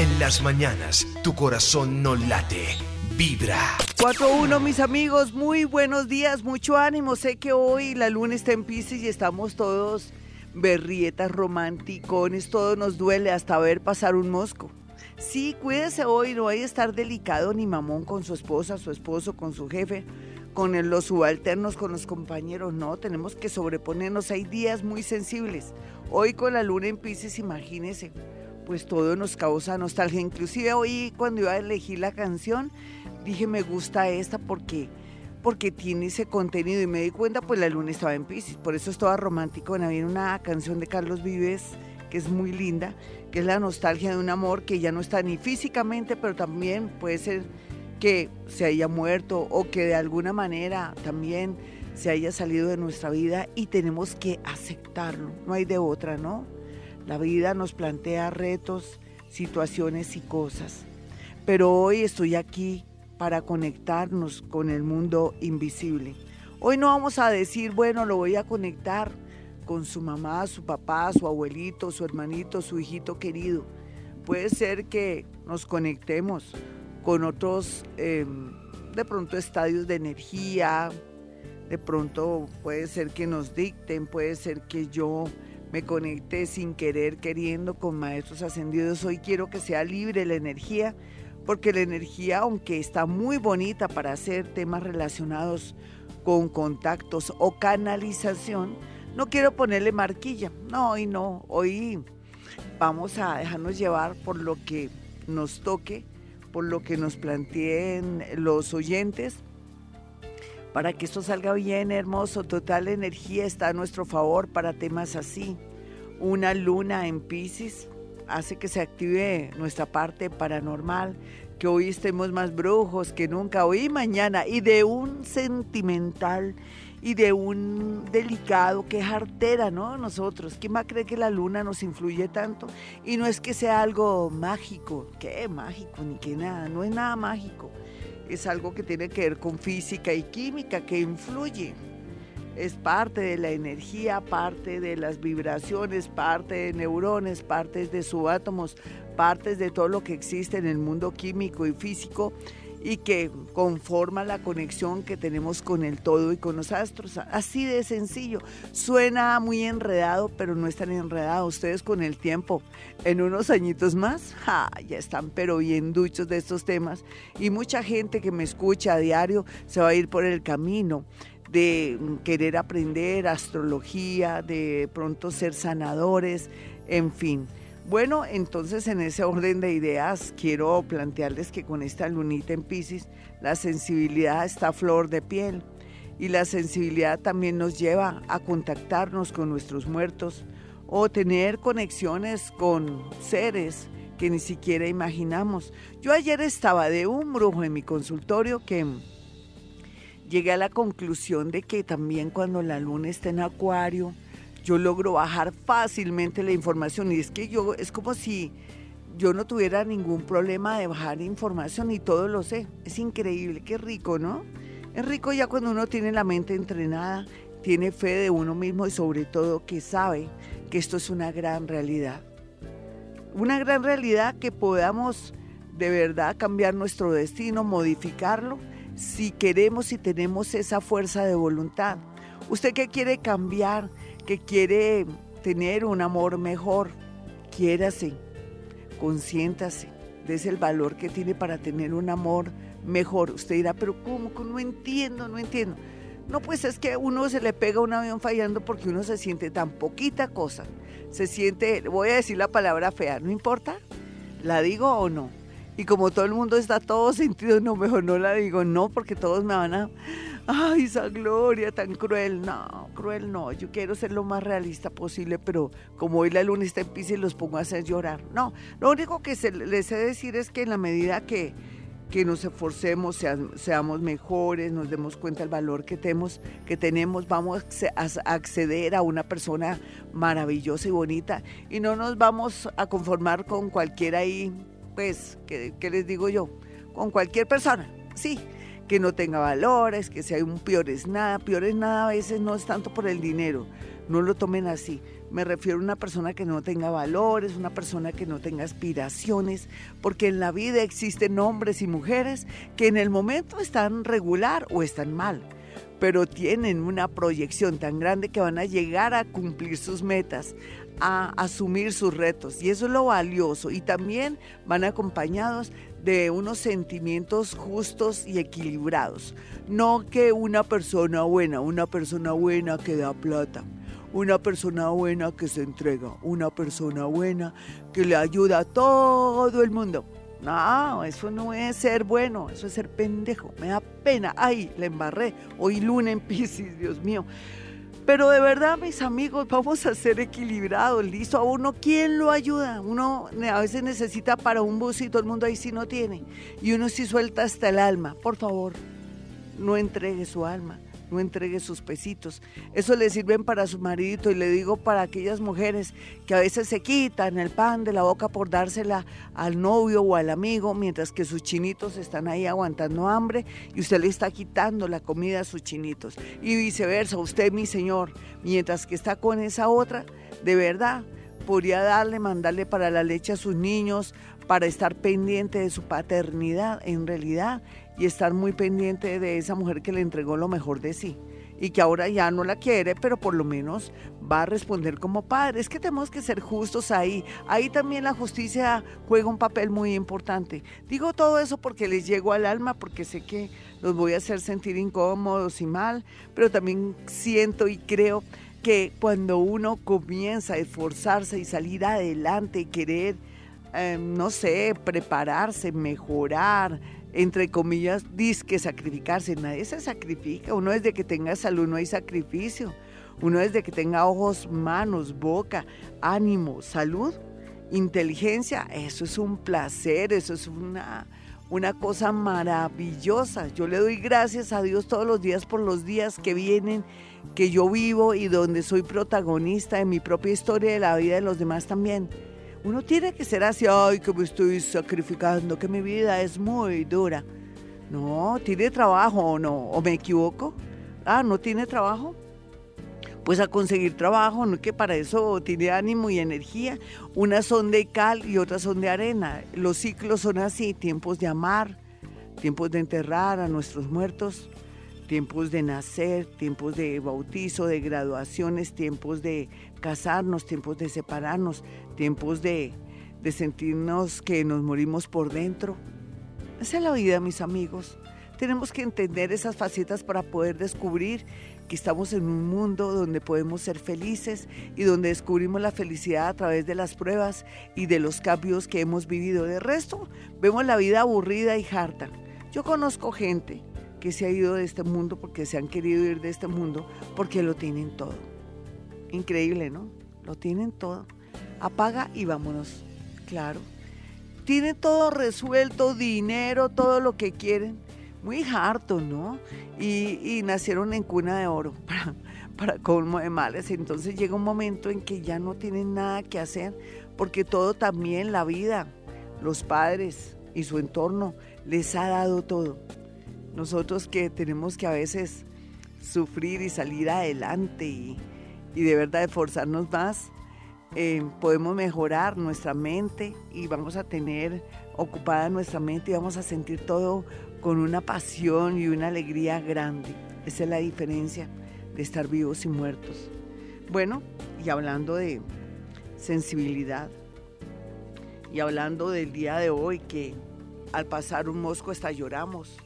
En las mañanas, tu corazón no late, vibra. 4-1, mis amigos, muy buenos días, mucho ánimo. Sé que hoy la luna está en Pisces y estamos todos berrietas, romanticones, todo nos duele hasta ver pasar un mosco. Sí, cuídese hoy, no hay estar delicado ni mamón con su esposa, su esposo, con su jefe, con los subalternos, con los compañeros. No, tenemos que sobreponernos. Hay días muy sensibles. Hoy con la luna en Pisces, imagínese, pues todo nos causa nostalgia. Inclusive hoy cuando iba a elegir la canción, dije me gusta esta porque porque tiene ese contenido y me di cuenta pues la luna estaba en Pisces, por eso estaba romántico. Había una canción de Carlos Vives que es muy linda, que es la nostalgia de un amor que ya no está ni físicamente, pero también puede ser que se haya muerto o que de alguna manera también se haya salido de nuestra vida y tenemos que aceptarlo, no hay de otra, ¿no? La vida nos plantea retos, situaciones y cosas. Pero hoy estoy aquí para conectarnos con el mundo invisible. Hoy no vamos a decir, bueno, lo voy a conectar con su mamá, su papá, su abuelito, su hermanito, su hijito querido. Puede ser que nos conectemos con otros, em, de pronto, estadios de energía, de pronto puede ser que nos dicten, puede ser que yo me conecte sin querer, queriendo con maestros ascendidos. Hoy quiero que sea libre la energía, porque la energía, aunque está muy bonita para hacer temas relacionados con contactos o canalización, no quiero ponerle marquilla. No, hoy no. Hoy vamos a dejarnos llevar por lo que nos toque, por lo que nos planteen los oyentes para que esto salga bien, hermoso. Total energía está a nuestro favor para temas así. Una luna en Pisces hace que se active nuestra parte paranormal, que hoy estemos más brujos que nunca, hoy y mañana, y de un sentimental y de un delicado que es artera, ¿no? Nosotros, ¿quién va a creer que la luna nos influye tanto? Y no es que sea algo mágico, ¿qué mágico? Ni que nada, no es nada mágico es algo que tiene que ver con física y química, que influye. Es parte de la energía, parte de las vibraciones, parte de neurones, partes de subátomos, partes de todo lo que existe en el mundo químico y físico y que conforma la conexión que tenemos con el todo y con los astros. Así de sencillo. Suena muy enredado, pero no es tan enredado. Ustedes con el tiempo, en unos añitos más, ya están pero bien duchos de estos temas. Y mucha gente que me escucha a diario se va a ir por el camino de querer aprender astrología, de pronto ser sanadores, en fin. Bueno, entonces en ese orden de ideas quiero plantearles que con esta lunita en Pisces la sensibilidad está flor de piel y la sensibilidad también nos lleva a contactarnos con nuestros muertos o tener conexiones con seres que ni siquiera imaginamos. Yo ayer estaba de un brujo en mi consultorio que llegué a la conclusión de que también cuando la luna está en acuario, yo logro bajar fácilmente la información y es que yo es como si yo no tuviera ningún problema de bajar información y todo lo sé. Es increíble, qué rico, ¿no? Es rico ya cuando uno tiene la mente entrenada, tiene fe de uno mismo y sobre todo que sabe que esto es una gran realidad. Una gran realidad que podamos de verdad cambiar nuestro destino, modificarlo, si queremos y tenemos esa fuerza de voluntad. ¿Usted qué quiere cambiar? Que quiere tener un amor mejor, quiérase, consiéntase, des el valor que tiene para tener un amor mejor. Usted dirá, pero ¿cómo? No entiendo, no entiendo. No, pues es que uno se le pega un avión fallando porque uno se siente tan poquita cosa. Se siente, voy a decir la palabra fea, ¿no importa? ¿La digo o no? Y como todo el mundo está todo sentido, no, mejor no la digo, no, porque todos me van a ay, esa gloria tan cruel. No, cruel no. Yo quiero ser lo más realista posible, pero como hoy la luna está en y los pongo a hacer llorar. No, lo único que les he de decir es que en la medida que, que nos esforcemos, seamos mejores, nos demos cuenta del valor que tenemos, que tenemos, vamos a acceder a una persona maravillosa y bonita y no nos vamos a conformar con cualquiera ahí, pues, ¿qué, qué les digo yo? Con cualquier persona, sí que no tenga valores, que sea un peor es nada. Peor es nada a veces no es tanto por el dinero, no lo tomen así. me refiero a una persona que no tenga valores, una persona que no tenga aspiraciones, porque en la vida existen hombres y mujeres que en el momento están regular o están mal, pero tienen una proyección tan grande que van a llegar a cumplir sus metas, a asumir sus retos. Y eso es lo valioso. Y también van acompañados de unos sentimientos justos y equilibrados. No que una persona buena, una persona buena que da plata, una persona buena que se entrega, una persona buena que le ayuda a todo el mundo. No, eso no es ser bueno, eso es ser pendejo. Me da pena. Ay, le embarré. Hoy luna en Pisces, Dios mío. Pero de verdad, mis amigos, vamos a ser equilibrados, listo. A uno, ¿quién lo ayuda? Uno a veces necesita para un bus y todo el mundo ahí sí no tiene. Y uno sí suelta hasta el alma. Por favor, no entregue su alma no entregue sus pesitos. Eso le sirven para su maridito y le digo para aquellas mujeres que a veces se quitan el pan de la boca por dársela al novio o al amigo, mientras que sus chinitos están ahí aguantando hambre y usted le está quitando la comida a sus chinitos. Y viceversa, usted, mi señor, mientras que está con esa otra, de verdad, podría darle, mandarle para la leche a sus niños, para estar pendiente de su paternidad. En realidad, y estar muy pendiente de esa mujer que le entregó lo mejor de sí y que ahora ya no la quiere, pero por lo menos va a responder como padre. Es que tenemos que ser justos ahí. Ahí también la justicia juega un papel muy importante. Digo todo eso porque les llego al alma, porque sé que los voy a hacer sentir incómodos y mal, pero también siento y creo que cuando uno comienza a esforzarse y salir adelante y querer, eh, no sé, prepararse, mejorar, entre comillas, que sacrificarse. Nadie se sacrifica. Uno desde que tenga salud no hay sacrificio. Uno desde que tenga ojos, manos, boca, ánimo, salud, inteligencia, eso es un placer, eso es una, una cosa maravillosa. Yo le doy gracias a Dios todos los días por los días que vienen, que yo vivo y donde soy protagonista de mi propia historia y de la vida de los demás también. Uno tiene que ser así, ay, que me estoy sacrificando, que mi vida es muy dura. No, ¿tiene trabajo o no? ¿O me equivoco? Ah, ¿no tiene trabajo? Pues a conseguir trabajo, ¿no? Que para eso tiene ánimo y energía. Unas son de cal y otras son de arena. Los ciclos son así, tiempos de amar, tiempos de enterrar a nuestros muertos, tiempos de nacer, tiempos de bautizo, de graduaciones, tiempos de casarnos, tiempos de separarnos, tiempos de, sentirnos que nos morimos por dentro. Esa es la vida, mis amigos. Tenemos que entender esas facetas para poder descubrir que estamos en un mundo donde podemos ser felices y donde descubrimos la felicidad a través de las pruebas y de los cambios que hemos vivido. De resto, vemos la vida aburrida y harta. Yo conozco gente que se ha ido de este mundo porque se han querido ir de este mundo porque lo tienen todo. Increíble, ¿no? Lo tienen todo apaga y vámonos. Claro. Tiene todo resuelto, dinero, todo lo que quieren. Muy harto, ¿no? Y, nacieron en cuna de oro para, para colmo de males. Entonces llega un momento en que ya no tienen nada que hacer, porque todo también, la vida, los padres y su entorno, les ha dado todo. Nosotros que tenemos que a veces sufrir y salir adelante y, de verdad esforzarnos más, eh, podemos mejorar nuestra mente y vamos a tener ocupada nuestra mente y vamos a sentir todo con una pasión y una alegría grande. Esa es la diferencia de estar vivos y muertos. Bueno, y hablando de sensibilidad y hablando del día de hoy que al pasar un mosco hasta lloramos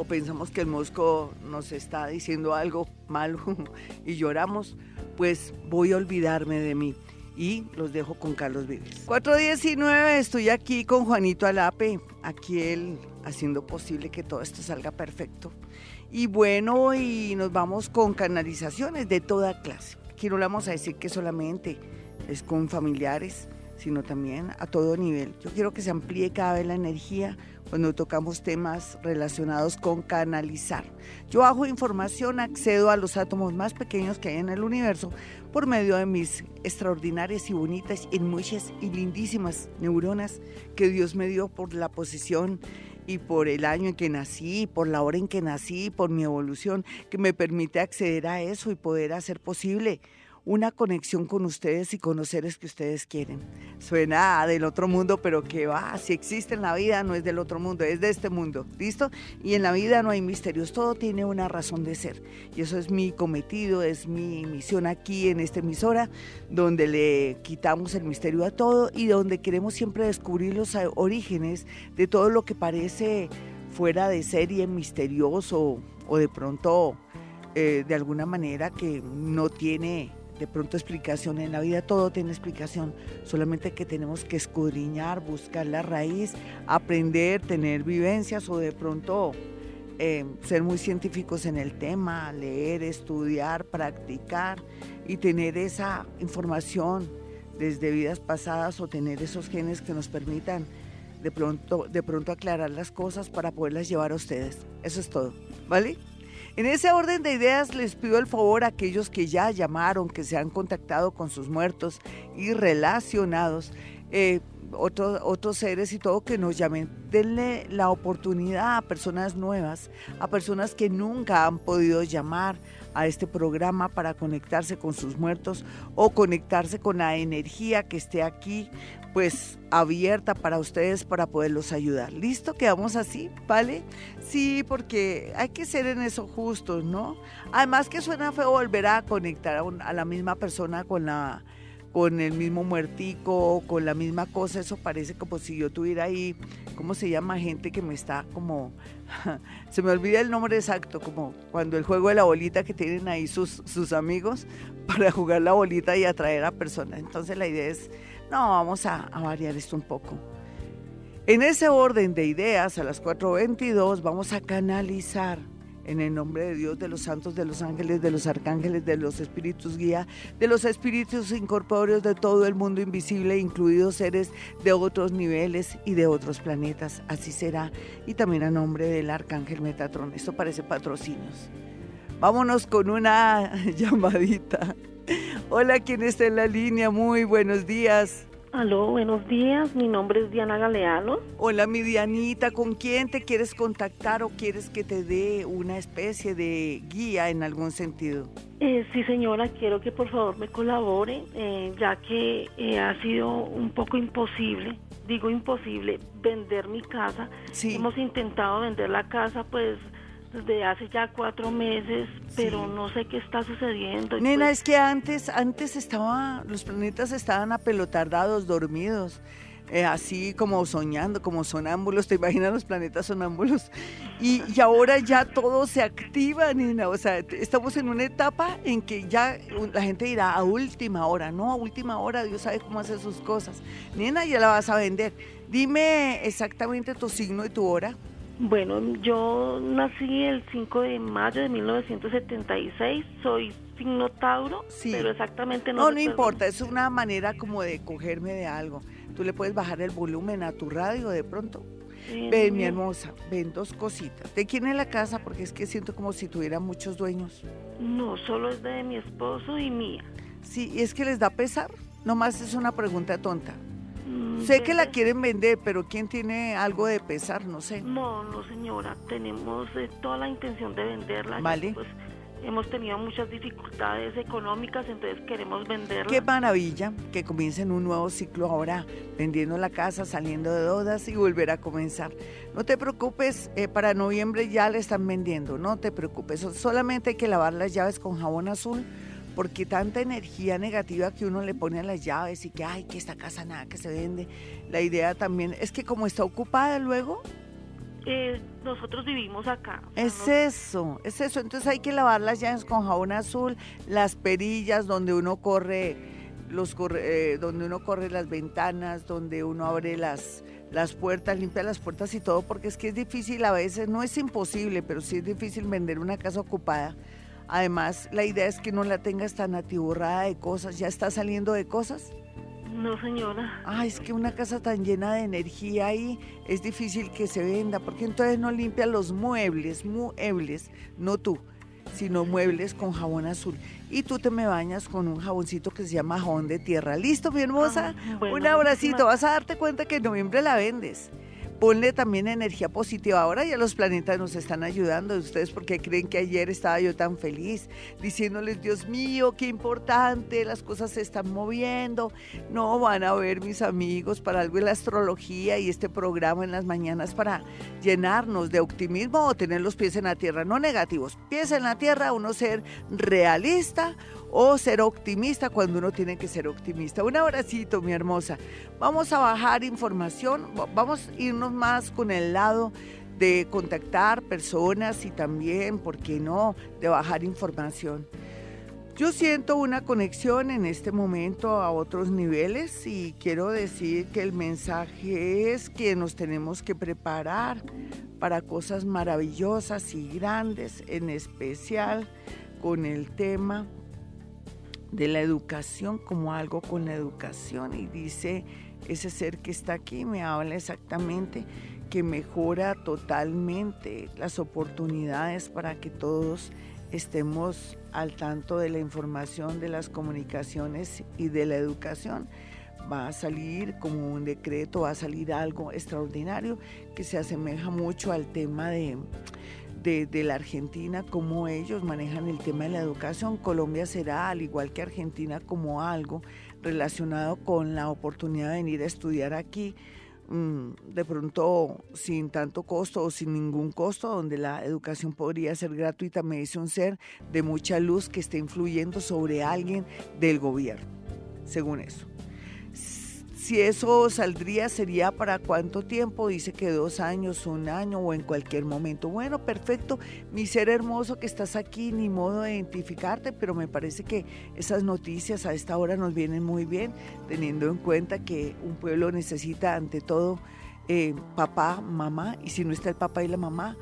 o pensamos que el mosco nos está diciendo algo malo y lloramos, pues voy a olvidarme de mí y los dejo con Carlos Vives. 419, estoy aquí con Juanito Alape, aquí él haciendo posible que todo esto salga perfecto. Y bueno, y nos vamos con canalizaciones de toda clase. Aquí no le vamos a decir que solamente es con familiares, sino también a todo nivel. Yo quiero que se amplíe cada vez la energía cuando tocamos temas relacionados con canalizar. Yo bajo información, accedo a los átomos más pequeños que hay en el universo por medio de mis extraordinarias y bonitas y muchas y lindísimas neuronas que Dios me dio por la posición y por el año en que nací, por la hora en que nací, por mi evolución, que me permite acceder a eso y poder hacer posible una conexión con ustedes y con los seres que ustedes quieren. Suena del otro mundo, pero que va, si existe en la vida no es del otro mundo, es de este mundo, ¿listo? Y en la vida no hay misterios, todo tiene una razón de ser. Y eso es mi cometido, es mi misión aquí en esta emisora, donde le quitamos el misterio a todo y donde queremos siempre descubrir los orígenes de todo lo que parece fuera de serie, misterioso o de pronto eh, de alguna manera que no tiene de pronto explicación en la vida, todo tiene explicación, solamente que tenemos que escudriñar, buscar la raíz, aprender, tener vivencias o de pronto eh, ser muy científicos en el tema, leer, estudiar, practicar y tener esa información desde vidas pasadas o tener esos genes que nos permitan de pronto, de pronto aclarar las cosas para poderlas llevar a ustedes. Eso es todo, ¿vale? En ese orden de ideas les pido el favor a aquellos que ya llamaron, que se han contactado con sus muertos y relacionados, eh, otros, otros seres y todo, que nos llamen. Denle la oportunidad a personas nuevas, a personas que nunca han podido llamar a este programa para conectarse con sus muertos o conectarse con la energía que esté aquí pues abierta para ustedes para poderlos ayudar. ¿Listo? Quedamos así, ¿vale? Sí, porque hay que ser en eso justos, ¿no? Además que suena feo volver a conectar a, la misma persona con la con el mismo muertico, con la misma cosa, eso parece como si yo tuviera ahí, ¿cómo se llama? Gente que me está como, se me olvida el nombre exacto, como cuando el juego de la bolita que tienen ahí sus, sus amigos para jugar la bolita y atraer a personas. Entonces la idea es no, vamos a, variar esto un poco. En ese orden de ideas, a las 4.22 vamos a canalizar en el nombre de Dios, de los santos, de los ángeles, de los arcángeles, de los espíritus guía, de los espíritus incorpóreos de todo el mundo invisible, incluidos seres de otros niveles y de otros planetas. Así será. Y también a nombre del arcángel Metatron. Esto parece patrocinios. Vámonos con una llamadita. Hola, ¿quién está en la línea? Muy buenos días. Aló, buenos días. Mi nombre es Diana Galeano. Hola, mi Dianita. ¿Con quién te quieres contactar o quieres que te dé una especie de guía en algún sentido? Eh, sí, señora, quiero que por favor me colabore, eh, ya que eh, ha sido un poco imposible, digo imposible, vender mi casa. Sí. Hemos intentado vender la casa, pues desde hace ya cuatro meses, pero no sé qué está sucediendo. Nena, pues es que antes, antes estaba, los planetas estaban apelotardados, dormidos. Eh, así como soñando, como sonámbulos, te imaginas los planetas sonámbulos. Y, y, ahora ya todo se activa, nena. O sea, estamos en una etapa en que ya la gente dirá a última hora, no, a última hora, Dios sabe cómo hace sus cosas. Nena, ya la vas a vender. Dime exactamente tu signo y tu hora. Bueno, yo nací el 5 de mayo de 1976, soy signo Tauro, pero exactamente no. No, no importa, es una manera como de cogerme de algo. Tú le puedes bajar el volumen a tu radio de pronto. ven, mi hermosa, ven dos cositas. ¿De quién es la casa? Porque es que siento como si tuviera muchos dueños. No, solo es de mi esposo y mía. Sí, y es que les da pesar. Nomás es una pregunta tonta. Sé que la quieren vender, pero ¿quién tiene algo de pesar? No sé. No, no señora, tenemos eh, toda la intención de venderla. Vale. Pues hemos tenido muchas dificultades económicas, entonces queremos venderla. Qué maravilla que comiencen un nuevo ciclo ahora, vendiendo la casa, saliendo de deudas y volver a comenzar. No te preocupes, eh, para noviembre ya la están vendiendo, no te preocupes, solamente hay que lavar las llaves con jabón azul porque tanta energía negativa que uno le pone a las llaves y que, ay, que esta casa nada que se vende. La idea también es que como está ocupada luego... Eh, nosotros vivimos acá. Es eso, es eso. Entonces hay que lavar las llaves con jabón azul, las perillas donde uno corre, los corre, eh, donde uno corre las ventanas, donde uno abre las, las puertas, limpia las puertas y todo, porque es que es difícil a veces, no es imposible, pero sí es difícil vender una casa ocupada Además, la idea es que no la tengas tan atiborrada de cosas. ¿Ya está saliendo de cosas? No, señora. Ay, es que una casa tan llena de energía ahí es difícil que se venda, porque entonces no limpia los muebles, muebles, no tú, sino muebles con jabón azul. Y tú te me bañas con un jaboncito que se llama jabón de tierra. ¿Listo, mi hermosa? Ah, un abracito. Vas a darte cuenta que en noviembre la vendes ponle también energía positiva. Ahora ya los planetas nos están ayudando. ¿Ustedes porque creen que ayer estaba yo tan feliz? Diciéndoles, Dios mío, qué importante, las cosas se están moviendo. No van a ver mis amigos para algo en la astrología y este programa en las mañanas para llenarnos de optimismo o tener los pies en la tierra, no negativos, pies en la tierra, uno ser realista o ser optimista cuando uno tiene que ser optimista. Un abracito, mi hermosa. Vamos a bajar información, vamos a irnos más con el lado de contactar personas y también, ¿por qué no?, de bajar información. Yo siento una conexión en este momento a otros niveles y quiero decir que el mensaje es que nos tenemos que preparar para cosas maravillosas y grandes, en especial con el tema de la educación como algo con la educación y dice ese ser que está aquí me habla exactamente que mejora totalmente las oportunidades para que todos estemos al tanto de la información, de las comunicaciones y de la educación. Va a salir como un decreto, va a salir algo extraordinario que se asemeja mucho al tema de, de, la Argentina, cómo ellos manejan el tema de la educación. Colombia será, al igual que Argentina, como algo relacionado con la oportunidad de venir a estudiar aquí, mm, de pronto sin tanto costo o sin ningún costo, donde la educación podría ser gratuita, me dice un ser de mucha luz que está influyendo sobre alguien del gobierno, según eso. Si eso saldría, sería para cuánto tiempo, dice que dos años, un año o en cualquier momento. Bueno, perfecto, mi ser hermoso que estás aquí, ni modo de identificarte, pero me parece que esas noticias a esta hora nos vienen muy bien, teniendo en cuenta que un pueblo necesita ante todo eh, papá, mamá, y si no está el papá y la mamá,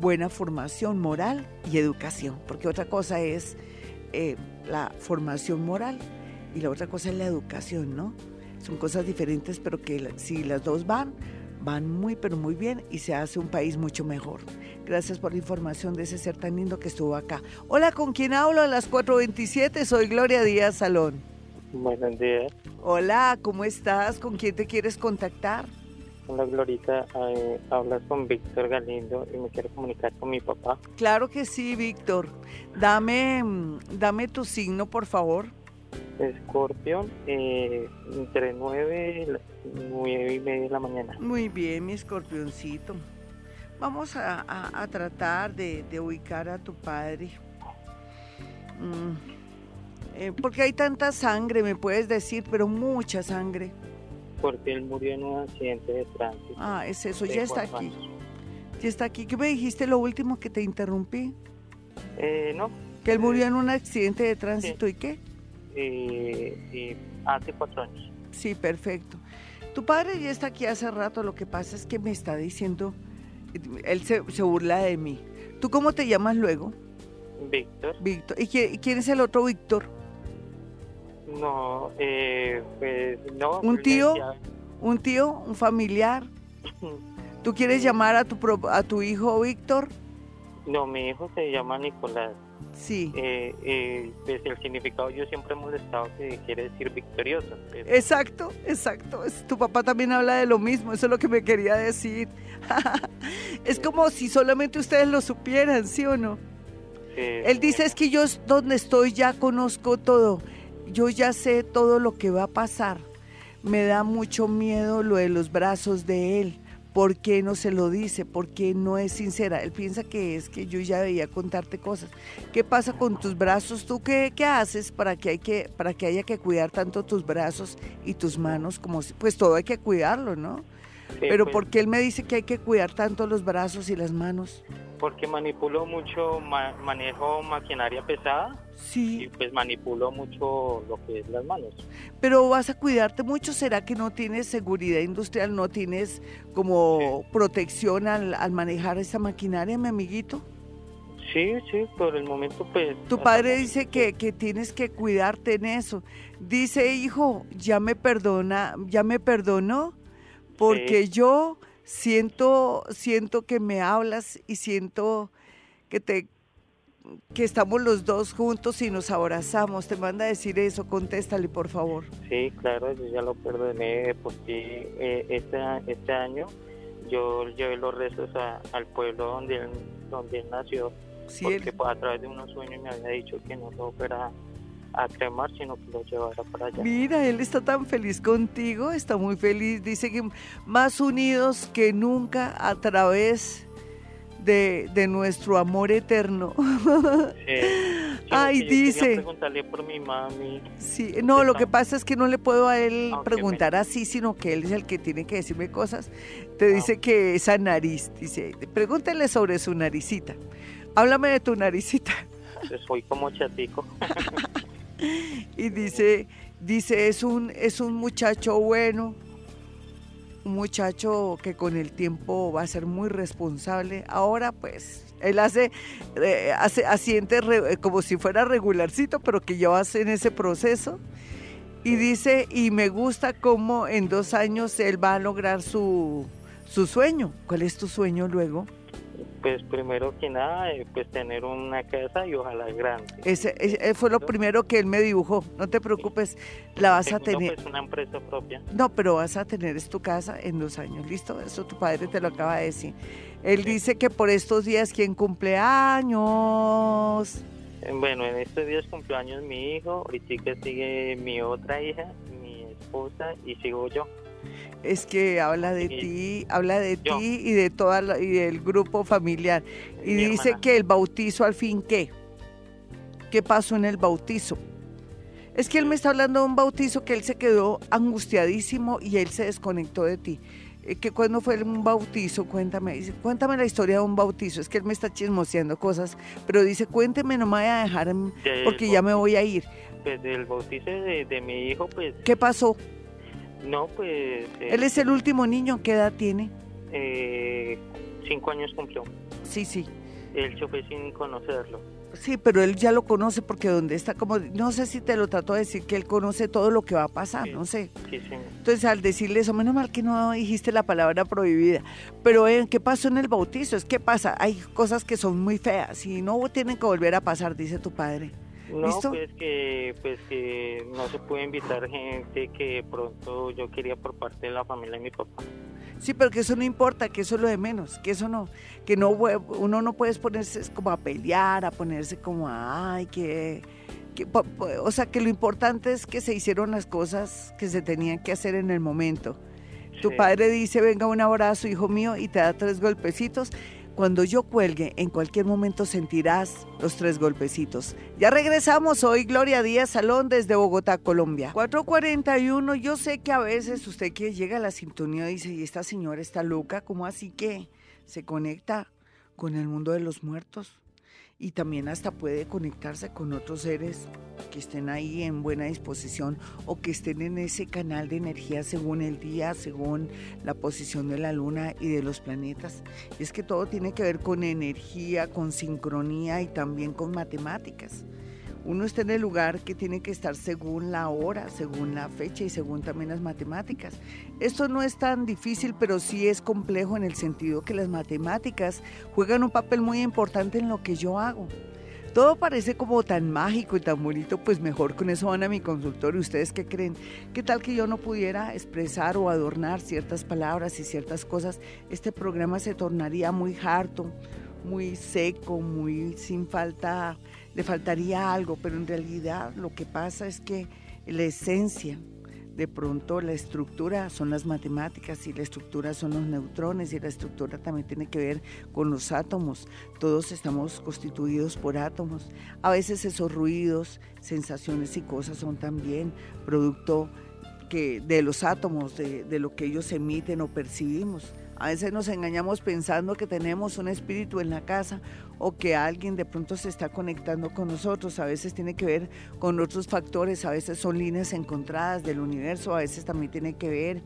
buena formación moral y educación, porque otra cosa es eh, la formación moral y la otra cosa es la educación, ¿no? Son cosas diferentes, pero que si las dos van, van muy, pero muy bien y se hace un país mucho mejor. Gracias por la información de ese ser tan lindo que estuvo acá. Hola, ¿con quién hablo? A las 4.27, soy Gloria Díaz Salón. Buenos días. Hola, ¿cómo estás? ¿Con quién te quieres contactar? Hola, Glorita. Eh, hablas con Víctor Galindo y me quiero comunicar con mi papá. Claro que sí, Víctor. Dame, dame tu signo, por favor. Escorpión, eh, entre 9 y media de la mañana. Muy bien, mi escorpioncito. Vamos a, tratar de, ubicar a tu padre. Mm, eh, porque hay tanta sangre, me puedes decir, pero mucha sangre. Porque él murió en un accidente de tránsito. Ah, es eso, ya está aquí. Ya está aquí. ¿Qué me dijiste lo último que te interrumpí? Eh, no. Que él murió en un accidente de tránsito y qué? Eh, hace cuatro años. Sí, perfecto. Tu padre ya está aquí hace rato, lo que pasa es que me está diciendo, él se, burla de mí. ¿Tú cómo te llamas luego? Víctor. Víctor. ¿Y quién, es el otro Víctor? No, eh, pues no. ¿Un tío? ¿Un tío? ¿Un familiar? ¿Tú quieres llamar a tu, a tu hijo Víctor? No, mi hijo se llama Nicolás. Sí. Eh, eh, pues el significado yo siempre he molestado que quiere decir victorioso. Exacto, exacto. Tu papá también habla de lo mismo, eso es lo que me quería decir. es como si solamente ustedes lo supieran, ¿sí o no? Él dice es que yo donde estoy ya conozco todo, yo ya sé todo lo que va a pasar. Me da mucho miedo lo de los brazos de él ¿Por qué no se lo dice? ¿Por qué no es sincera? Él piensa que es que yo ya debía contarte cosas. ¿Qué pasa con tus brazos? ¿Tú qué, qué haces para que, hay que, para que haya que cuidar tanto tus brazos y tus manos? como Pues todo hay que cuidarlo, ¿no? Pero pues ¿por qué él me dice que hay que cuidar tanto los brazos y las manos? Porque manipulo mucho, manejo maquinaria pesada. Sí. Y pues manipulo mucho lo que es las manos. Pero vas a cuidarte mucho, ¿será que no tienes seguridad industrial, no tienes como protección al, al manejar esa maquinaria, mi amiguito? Sí, sí, por el momento pues... Tu padre dice que, que, tienes que cuidarte en eso. Dice, hijo, ya me perdona, ya me perdonó porque yo siento, siento que me hablas y siento que te que estamos los dos juntos y nos abrazamos. Te manda a decir eso, contéstale por favor. Sí, claro, yo ya lo perdoné porque eh, este, este año yo llevé los restos al pueblo donde él, donde él nació, porque pues, a través de unos sueños me había dicho que no lo fuera a cremar, sino que lo llevara para allá. Mira, él está tan feliz contigo, está muy feliz, dice que más unidos que nunca a través de, de nuestro amor eterno. Ay, dice. preguntarle por mi mami. Sí, no, lo que pasa es que no le puedo a él preguntar así, sino que él es el que tiene que decirme cosas. Te ah, dice que esa nariz, dice, pregúntale sobre su naricita. Háblame de tu naricita. Soy como chatico. y dice, dice, es un, es un muchacho bueno, un muchacho que con el tiempo va a ser muy responsable. Ahora pues él hace, eh, hace asiente como si fuera regularcito, pero que ya hace en ese proceso. Y dice, y me gusta cómo en dos años él va a lograr su, su sueño. ¿Cuál es tu sueño luego? Pues primero que nada, eh, pues tener una casa y ojalá grande. Ese, fue lo primero que él me dibujó. No te preocupes, la vas a tener. Pues una empresa propia. No, pero vas a tener es tu casa en dos años, ¿listo? Eso tu padre te lo acaba de decir. Él dice que por estos días, ¿quién cumple años? Eh, bueno, en estos días cumpleaños mi hijo, ahorita sigue mi otra hija, mi esposa y sigo yo es que habla de ti, habla de ti y de toda y del grupo familiar. Y dice que el bautizo al fin qué? ¿Qué pasó en el bautizo? Es que él me está hablando de un bautizo que él se quedó angustiadísimo y él se desconectó de ti. Eh, que cuando fue un bautizo, cuéntame, cuéntame la historia de un bautizo. Es que él me está chismoseando cosas, pero dice, cuénteme, no me voy a dejar porque ya me voy a ir. Pues del bautizo de, de mi hijo, pues... ¿Qué pasó? No, pues... ¿Él es el último niño? ¿Qué edad tiene? Eh, cinco años cumplió. Sí, sí. Él se fue sin conocerlo. Sí, pero él ya lo conoce porque donde está como, no sé si te lo trató de decir que él conoce todo lo que va a pasar, no sé. Sí, sí. Entonces al decirle eso, menos mal que no dijiste la palabra prohibida. Pero ¿en ¿qué pasó en el bautizo? Es que pasa, hay cosas que son muy feas y no tienen que volver a pasar, dice tu padre. No, pues que, pues que no se puede invitar gente que pronto yo quería por parte de la familia de mi papá. Sí, pero que eso no importa, que eso es lo de menos, que eso no, que no uno no puede ponerse como a pelear, a ponerse como ay, que, que, o sea, que lo importante es que se hicieron las cosas que se tenían que hacer en el momento. Tu padre dice, venga un abrazo, hijo mío, y te da tres golpecitos. Cuando yo cuelgue, en cualquier momento sentirás los tres golpecitos. Ya regresamos hoy, Gloria Díaz Salón desde Bogotá, Colombia. 441, yo sé que a veces usted que llega a la sintonía dice, y esta señora está loca, ¿cómo así que se conecta con el mundo de los muertos? Y también hasta puede conectarse con otros seres que estén ahí en buena disposición o que estén en ese canal de energía según el día, según la posición de la luna y de los planetas. Es que todo tiene que ver con energía, con sincronía y también con matemáticas uno está en el lugar que tiene que estar según la hora, según la fecha y según también las matemáticas. Esto no es tan difícil, pero sí es complejo en el sentido que las matemáticas juegan un papel muy importante en lo que yo hago. Todo parece como tan mágico y tan bonito, pues mejor con eso van a mi consultorio. ¿Ustedes qué creen? ¿Qué tal que yo no pudiera expresar o adornar ciertas palabras y ciertas cosas? Este programa se tornaría muy harto, muy seco, muy sin falta le faltaría algo, pero en realidad lo que pasa es que la esencia, de pronto la estructura son las matemáticas y la estructura son los neutrones y la estructura también tiene que ver con los átomos. Todos estamos constituidos por átomos. A veces esos ruidos, sensaciones y cosas son también producto que, de los átomos, de, de lo que ellos emiten o percibimos. A veces nos engañamos pensando que tenemos un espíritu en la casa o que alguien de pronto se está conectando con nosotros. A veces tiene que ver con otros factores, a veces son líneas encontradas del universo, a veces también tiene que ver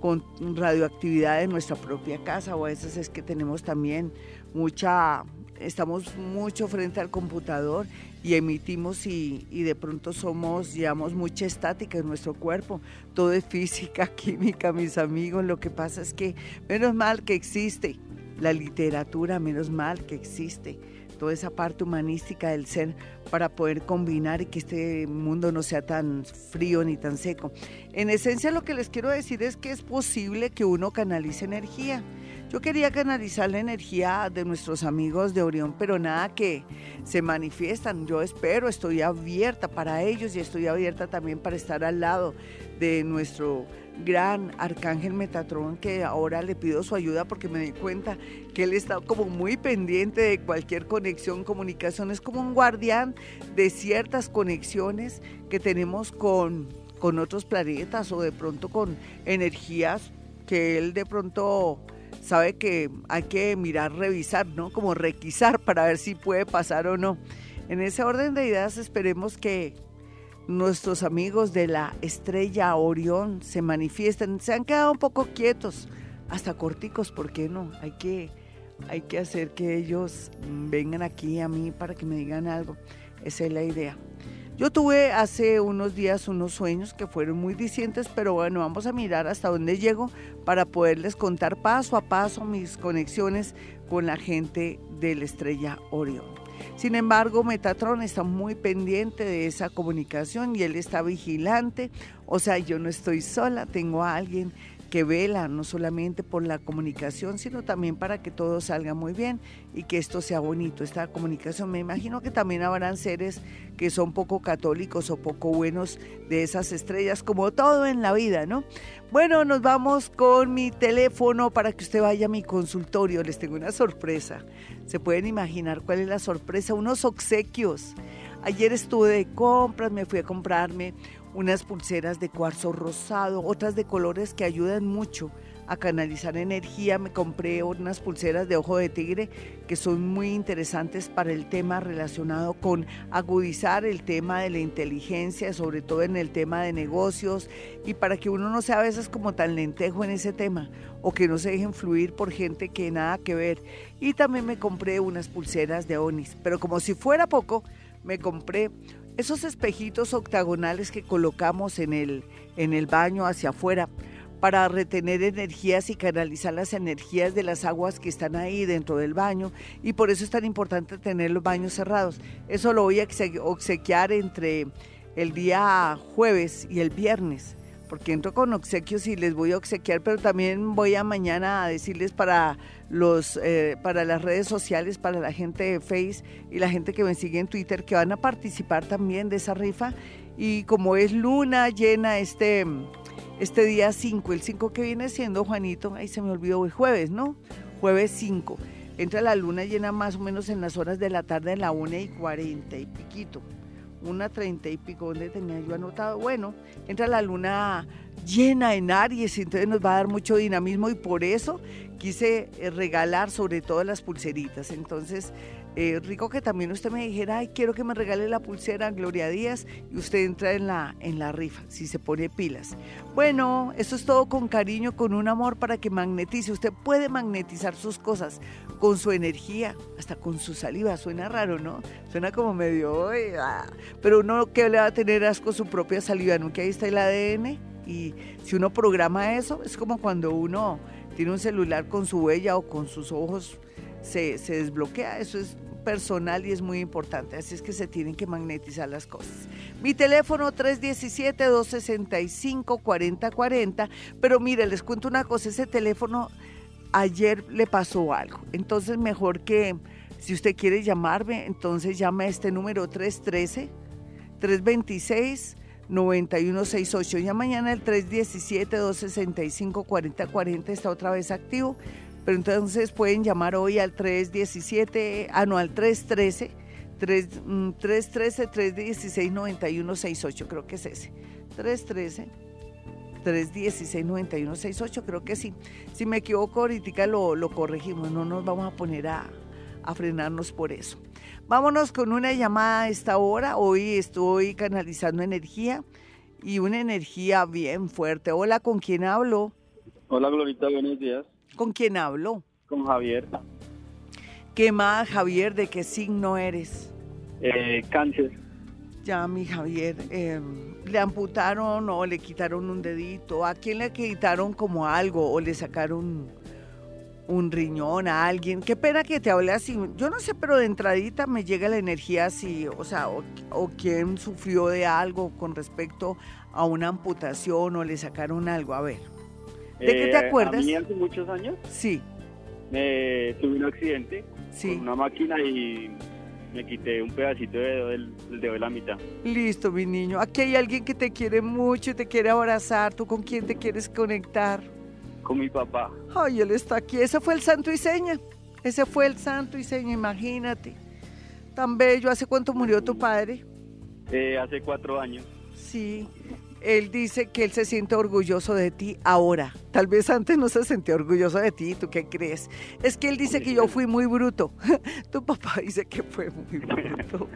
con radioactividad en nuestra propia casa o a veces es que tenemos también mucha, estamos mucho frente al computador y emitimos y, y, de pronto somos, llevamos mucha estática en nuestro cuerpo. Todo es física, química, mis amigos. Lo que pasa es que menos mal que existe la literatura, menos mal que existe toda esa parte humanística del ser para poder combinar y que este mundo no sea tan frío ni tan seco. En esencia lo que les quiero decir es que es posible que uno canalice energía. Yo quería canalizar la energía de nuestros amigos de Orión, pero nada que se manifiestan. Yo espero, estoy abierta para ellos y estoy abierta también para estar al lado de nuestro gran arcángel Metatrón que ahora le pido su ayuda porque me di cuenta que él está como muy pendiente de cualquier conexión, comunicación, es como un guardián de ciertas conexiones que tenemos con, con otros planetas o de pronto con energías que él de pronto sabe que hay que mirar, revisar, ¿no? Como requisar para ver si puede pasar o no. En ese orden de ideas esperemos que nuestros amigos de la estrella Orión se manifiesten. Se han quedado un poco quietos, hasta corticos, ¿por qué no? Hay que, hay que hacer que ellos vengan aquí a mí para que me digan algo. Esa es la idea. Yo tuve hace unos días unos sueños que fueron muy discientes, pero bueno, vamos a mirar hasta dónde llego para poderles contar paso a paso mis conexiones con la gente de la estrella Orión. Sin embargo, Metatron está muy pendiente de esa comunicación y él está vigilante. O sea, yo no estoy sola, tengo a alguien que vela no solamente por la comunicación, sino también para que todo salga muy bien y que esto sea bonito, esta comunicación. Me imagino que también habrán seres que son poco católicos o poco buenos de esas estrellas, como todo en la vida, ¿no? Bueno, nos vamos con mi teléfono para que usted vaya a mi consultorio. Les tengo una sorpresa. Se pueden imaginar cuál es la sorpresa, unos obsequios. Ayer estuve de compras, me fui a comprarme unas pulseras de cuarzo rosado, otras de colores que ayudan mucho a canalizar energía. Me compré unas pulseras de ojo de tigre que son muy interesantes para el tema relacionado con agudizar el tema de la inteligencia, sobre todo en el tema de negocios y para que uno no sea a veces como tan lentejo en ese tema o que no se dejen fluir por gente que nada que ver. Y también me compré unas pulseras de onis, pero como si fuera poco, me compré esos espejitos octagonales que colocamos en el, en el baño hacia afuera para retener energías y canalizar las energías de las aguas que están ahí dentro del baño y por eso es tan importante tener los baños cerrados. Eso lo voy a obsequiar entre el día jueves y el viernes porque entro con obsequios y les voy a obsequiar, pero también voy a mañana a decirles para los eh, para las redes sociales, para la gente de Face y la gente que me sigue en Twitter que van a participar también de esa rifa y como es luna llena este este día 5, el 5 que viene siendo Juanito, ahí se me olvidó el jueves, ¿no? Jueves 5. Entra la luna llena más o menos en las horas de la tarde, en la 1 y 40 y piquito una treinta y pico, donde tenía yo anotado? Bueno, entra la luna llena en Aries, entonces nos va a dar mucho dinamismo y por eso quise eh, regalar sobre todo las pulseritas. Entonces, eh, rico que también usted me dijera, ay, quiero que me regale la pulsera Gloria Díaz y usted entra en la, en la rifa, si se pone pilas. Bueno, esto es todo con cariño, con un amor para que magnetice. Usted puede magnetizar sus cosas con su energía, hasta con su saliva. Suena raro, ¿no? Suena como medio, ah". pero uno que le va a tener asco su propia saliva, ¿no? Que ahí está el ADN y si uno programa eso, es como cuando uno tiene un celular con su huella o con sus ojos, se, se desbloquea. Eso es personal y es muy importante, así es que se tienen que magnetizar las cosas. Mi teléfono 317-265-4040, pero mire, les cuento una cosa, ese teléfono ayer le pasó algo, entonces mejor que si usted quiere llamarme, entonces llame a este número 313 326 9168. Ya mañana el 317-265-4040 está otra vez activo. Pero entonces pueden llamar hoy al 317, ah, no, al 313, 3, 313 316 9168, creo que es ese. 313 316 9168, creo que sí. Si me equivoco ahorita lo, lo corregimos, no nos vamos a poner a, a frenarnos por eso. Vámonos con una llamada a esta hora. Hoy estoy canalizando energía y una energía bien fuerte. Hola, ¿con quién hablo? Hola, Glorita, buenos días. ¿Con quién hablo? Con Javier. ¿Qué más, Javier? ¿De qué signo eres? Eh, cáncer. Ya, mi Javier, em, ¿le amputaron o le quitaron un dedito? ¿A quién le quitaron como algo o le sacaron un riñón a alguien? Qué pena que te hable así. Yo no sé, pero de entradita me llega la energía así, o sea, o, o quién sufrió de algo con respecto a una amputación o le sacaron algo. A ver. ¿De qué te eh, acuerdas? ¿A mí hace muchos años? Sí. Me tuve un accidente con una máquina y me quité un pedacito de dedo del, dedo de la mitad. Listo, mi niño. Aquí hay alguien que te quiere mucho y te quiere abrazar. ¿Tú con quién te quieres conectar? Con mi papá. Ay, él está aquí. Ese fue el santo y seña. Ese fue el santo y seña, imagínate. Tan bello. ¿Hace cuánto murió tu padre? Eh, hace cuatro años. Sí él dice que él se siente orgulloso de ti ahora. Tal vez antes no se sentía orgulloso de ti, ¿tú qué crees? Es que él dice que yo fui muy bruto. tu papá dice que fue muy bruto.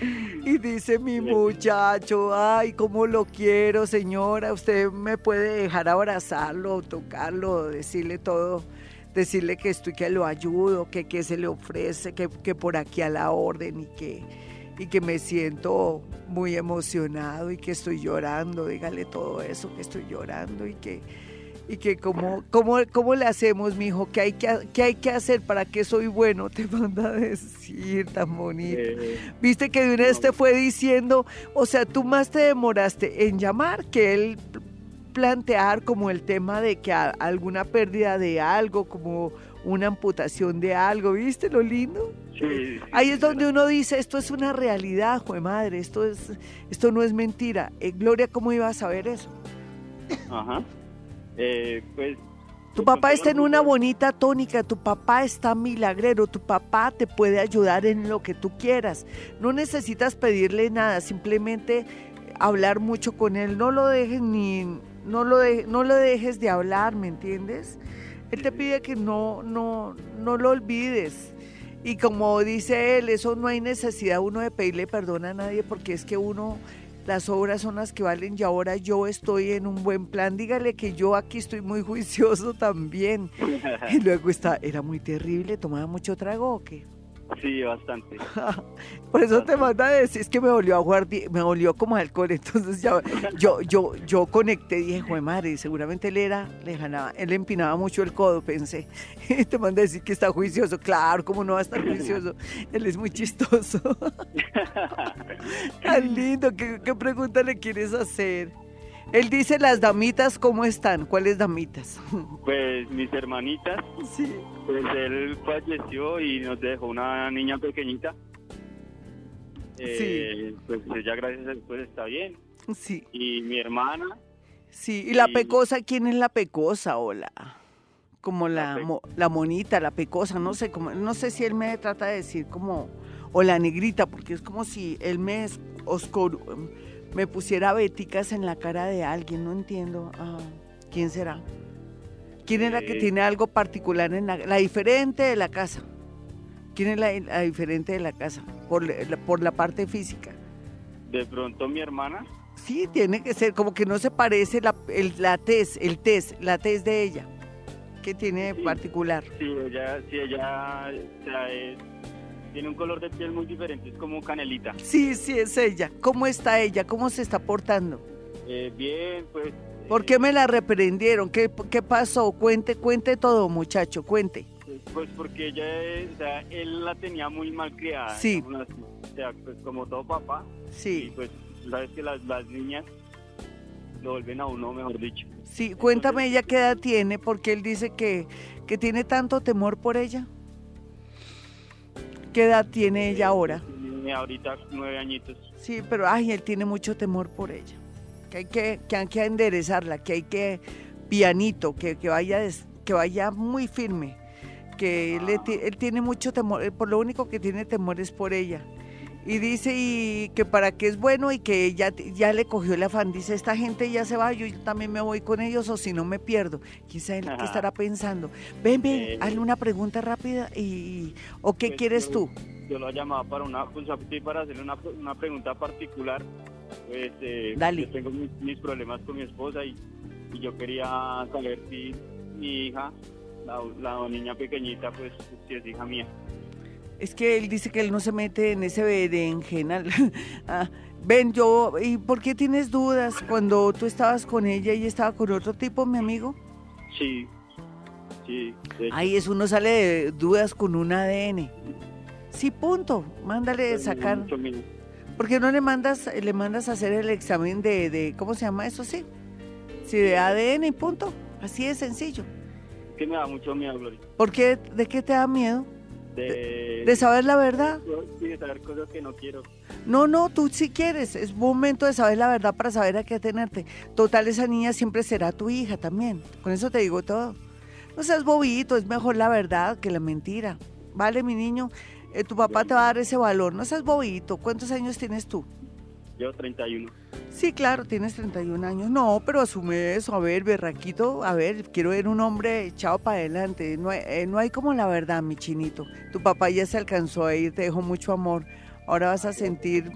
y dice mi muchacho, ay, cómo lo quiero, señora. Usted me puede dejar abrazarlo, tocarlo, decirle todo decirle que estoy, que lo ayudo, que, que se le ofrece, que, que por aquí a la orden y que, y que me siento muy emocionado y que estoy llorando, dígale todo eso, que estoy llorando y que, y que cómo, cómo, cómo le hacemos, mi hijo, ¿Qué hay que, qué hay que hacer para que soy bueno, te manda a decir tan bonito. Eh, Viste que de una vez te fue diciendo, o sea, tú más te demoraste en llamar que él plantear como el tema de que alguna pérdida de algo, como una amputación de algo, ¿viste lo lindo? Sí, Ahí es donde uno dice, esto es una realidad, jue madre, esto, es, esto no es mentira. Eh, Gloria, ¿cómo iba a saber eso? Ajá. Eh, pues... Tu papá está en una bonita tónica, tu papá está milagrero, tu papá te puede ayudar en lo que tú quieras. No necesitas pedirle nada, simplemente hablar mucho con él. No lo dejes ni, no lo, de, no lo dejes de hablar, ¿me entiendes? Él te pide que no, no, no lo olvides. Y como dice él, eso no hay necesidad uno de pedirle perdón a nadie porque es que uno, las obras son las que valen y ahora yo estoy en un buen plan. Dígale que yo aquí estoy muy juicioso también. Y luego está, era muy terrible, tomaba mucho trago o qué. Sí, bastante. Por eso te manda a decir, es que me volvió a jugar, me volvió como alcohol, entonces ya, yo, yo, yo conecté dije, joder madre, seguramente él era, le ganaba, él empinaba mucho el codo, pensé, y te manda a decir que está juicioso, claro, ¿cómo no va a estar juicioso? Él es muy chistoso. Tan lindo, ¿qué, qué pregunta le quieres hacer? Él dice las damitas, ¿cómo están? ¿Cuáles damitas? Pues mis hermanitas. Sí. Pues él falleció y nos dejó una niña pequeñita. Eh, sí. Pues ella gracias a Dios está bien. Sí. Y mi hermana. Sí, y la pecosa, ¿quién es la pecosa? Hola. Como la, la, monita, la pecosa, no sé, como, no sé si él me trata de decir como, o la negrita, porque es como si él me oscuro me pusiera béticas en la cara de alguien, no entiendo. Ah, ¿Quién será? ¿Quién es la que tiene algo particular en la, la diferente de la casa? ¿Quién es la, diferente de la casa? Por, por la parte física. De pronto mi hermana. Sí, tiene que ser, como que no se parece la, el, la tez, el tez, la tez de ella. ¿Qué tiene de particular? Sí, ella, sí, ella es tiene un color de piel muy diferente, es como canelita. Sí, sí, es ella. ¿Cómo está ella? ¿Cómo se está portando? Eh, bien, pues... ¿Por qué me la reprendieron? ¿Qué, ¿Qué pasó? Cuente, cuente todo, muchacho, cuente. Pues porque ella, o sea, él la tenía muy mal criada. Sí. o sea, pues como todo papá. Sí. Y pues, sabes que las, las niñas lo vuelven a uno, mejor dicho. Sí, cuéntame ella qué edad tiene, porque él dice que, que tiene tanto temor por ella. ¿Qué edad tiene ella ahora? Tiene ahorita nueve añitos. Sí, pero ay, él tiene mucho temor por ella. Que hay que, que, hay que enderezarla, que hay que pianito, que, que vaya, que vaya muy firme. Que él, ah. él tiene mucho temor, por lo único que tiene temor es por ella y dice y que para qué es bueno y que ya, ya le cogió el afán. Dice, esta gente ya se va, yo también me voy con ellos o si no me pierdo. Quizá él qué estará pensando. Ven, ven, eh, hazle una pregunta rápida y ¿o qué pues quieres tú? Yo lo llamaba para una pues, para hacerle una, una pregunta particular. Pues eh, Dale. yo tengo mis, problemas con mi esposa y, y, yo quería saber si mi hija, la, la niña pequeñita, pues si es hija mía. Es que él dice que él no se mete en ese berenjenal. ah, ven, yo, ¿y por qué tienes dudas cuando tú estabas con ella y estaba con otro tipo, mi amigo? Sí, sí. Ahí es uno sale de dudas con un ADN. Sí, punto. Mándale sacar. ¿Por qué no le mandas, le mandas a hacer el examen de, de ¿cómo se llama eso? Sí. Sí, de ADN y punto. Así de sencillo. Que me da mucho miedo, Gloria. ¿Por qué? ¿De qué te da miedo? De, de, saber la verdad. De saber cosas que no quiero. No, no, tú sí quieres. Es momento de saber la verdad para saber a qué tenerte. Total, esa niña siempre será tu hija también. Con eso te digo todo. No seas bobito, es mejor la verdad que la mentira. Vale, mi niño, eh, tu papá te va a dar ese valor. No seas bobito. ¿Cuántos años tienes tú? Yo 31. Sí, claro, tienes 31 años. No, pero asume eso. A ver, berraquito, a ver, quiero ver un hombre echado para adelante. No hay, eh, no hay como la verdad, mi chinito. Tu papá ya se alcanzó a ir, te dejó mucho amor. Ahora vas a sentir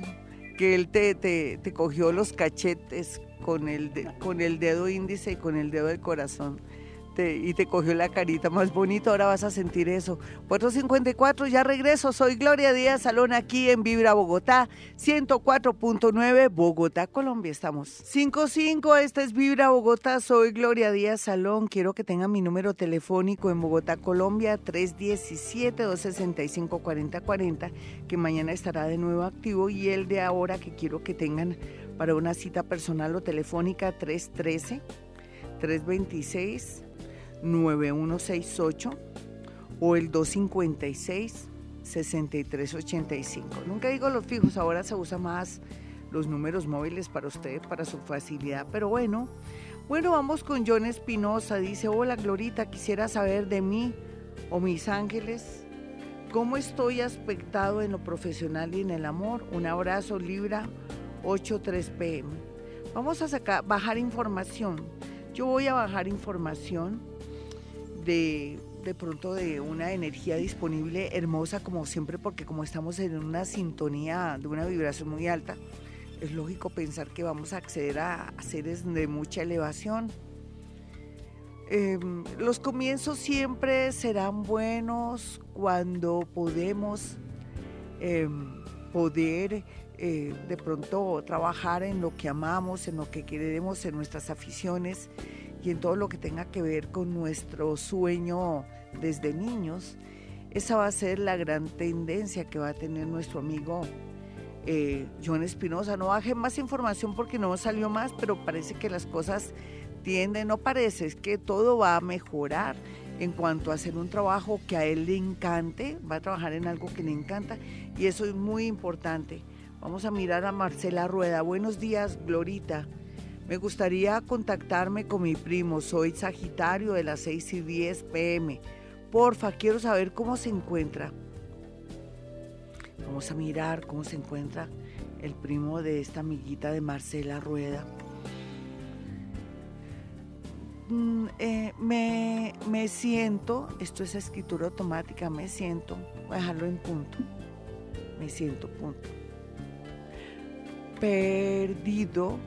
que él te, te, te cogió los cachetes con el, con el dedo índice y con el dedo del corazón y te cogió la carita más bonita, ahora vas a sentir eso. 454, ya regreso, soy Gloria Díaz Salón aquí en Vibra Bogotá, 104.9 Bogotá, Colombia, estamos. 55, esta es Vibra Bogotá, soy Gloria Díaz Salón, quiero que tengan mi número telefónico en Bogotá, Colombia, 317-265-4040, que mañana estará de nuevo activo, y el de ahora que quiero que tengan para una cita personal o telefónica 313 326 9168 o el 256 6385. Nunca digo los fijos, ahora se usa más los números móviles para usted, para su facilidad, pero bueno. Bueno, vamos con John Espinosa. Dice, hola Glorita, quisiera saber de mí o mis ángeles, cómo estoy aspectado en lo profesional y en el amor. Un abrazo, Libra 83 pm. Vamos a sacar, bajar información. Yo voy a bajar información de, de pronto de una energía disponible hermosa como siempre, porque como estamos en una sintonía de una vibración muy alta, es lógico pensar que vamos a acceder a, seres de mucha elevación. Em, los comienzos siempre serán buenos cuando podemos em, poder eh, de pronto trabajar en lo que amamos, en lo que queremos, en nuestras aficiones y en todo lo que tenga que ver con nuestro sueño desde niños, esa va a ser la gran tendencia que va a tener nuestro amigo eh, John Espinosa. No baje más información porque no salió más, pero parece que las cosas tienden, no parece, es que todo va a mejorar en cuanto a hacer un trabajo que a él le encante, va a trabajar en algo que le encanta y eso es muy importante. Vamos a mirar a Marcela Rueda. Buenos días, Glorita. Me gustaría contactarme con mi primo, soy Sagitario de las 6 y 10 pm. Porfa, quiero saber cómo se encuentra. Vamos a mirar cómo se encuentra el primo de esta amiguita de Marcela Rueda. Mm, eh, me, me siento, esto es escritura automática, me siento, voy a dejarlo en punto, me siento punto, perdido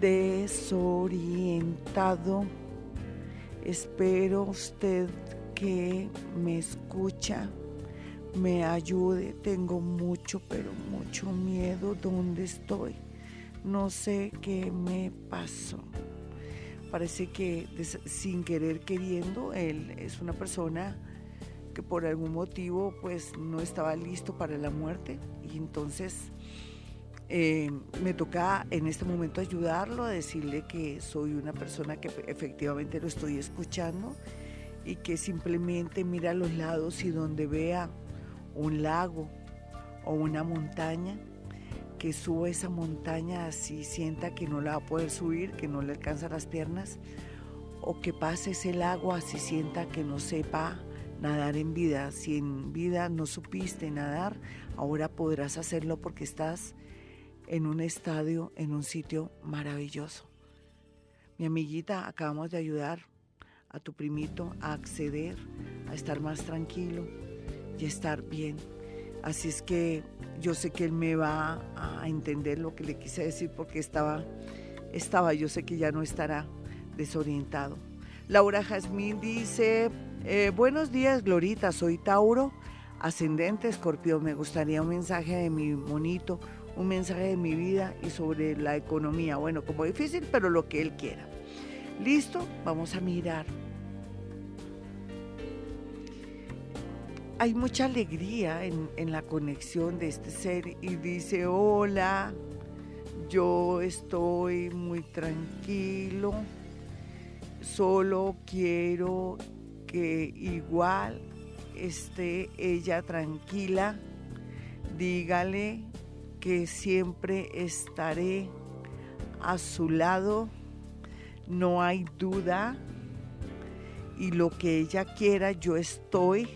desorientado. Espero usted que me escucha, me ayude. Tengo mucho, pero mucho miedo. ¿Dónde estoy? No sé qué me pasó. Parece que sin querer queriendo, él es una persona que por algún motivo pues no estaba listo para la muerte y entonces eh, me toca en este momento ayudarlo, a decirle que soy una persona que efectivamente lo estoy escuchando y que simplemente mira a los lados y donde vea un lago o una montaña, que suba esa montaña así sienta que no la va a poder subir, que no le alcanza las piernas, o que pase ese lago así sienta que no sepa nadar en vida. Si en vida no supiste nadar, ahora podrás hacerlo porque estás en un estadio, en un sitio maravilloso. Mi amiguita, acabamos de ayudar a tu primito a acceder, a estar más tranquilo y estar bien. Así es que yo sé que él me va a entender lo que le quise decir porque estaba, estaba, yo sé que ya no estará desorientado. Laura Jazmín dice, eh, buenos días Glorita, soy Tauro, ascendente escorpión, me gustaría un mensaje de mi monito un mensaje de mi vida y sobre la economía. Bueno, como difícil, pero lo que él quiera. Listo, vamos a mirar. Hay mucha alegría en, en la conexión de este ser y dice, hola, yo estoy muy tranquilo, solo quiero que igual esté ella tranquila. Dígale que siempre estaré a su lado, no hay duda. Y lo que ella quiera, yo estoy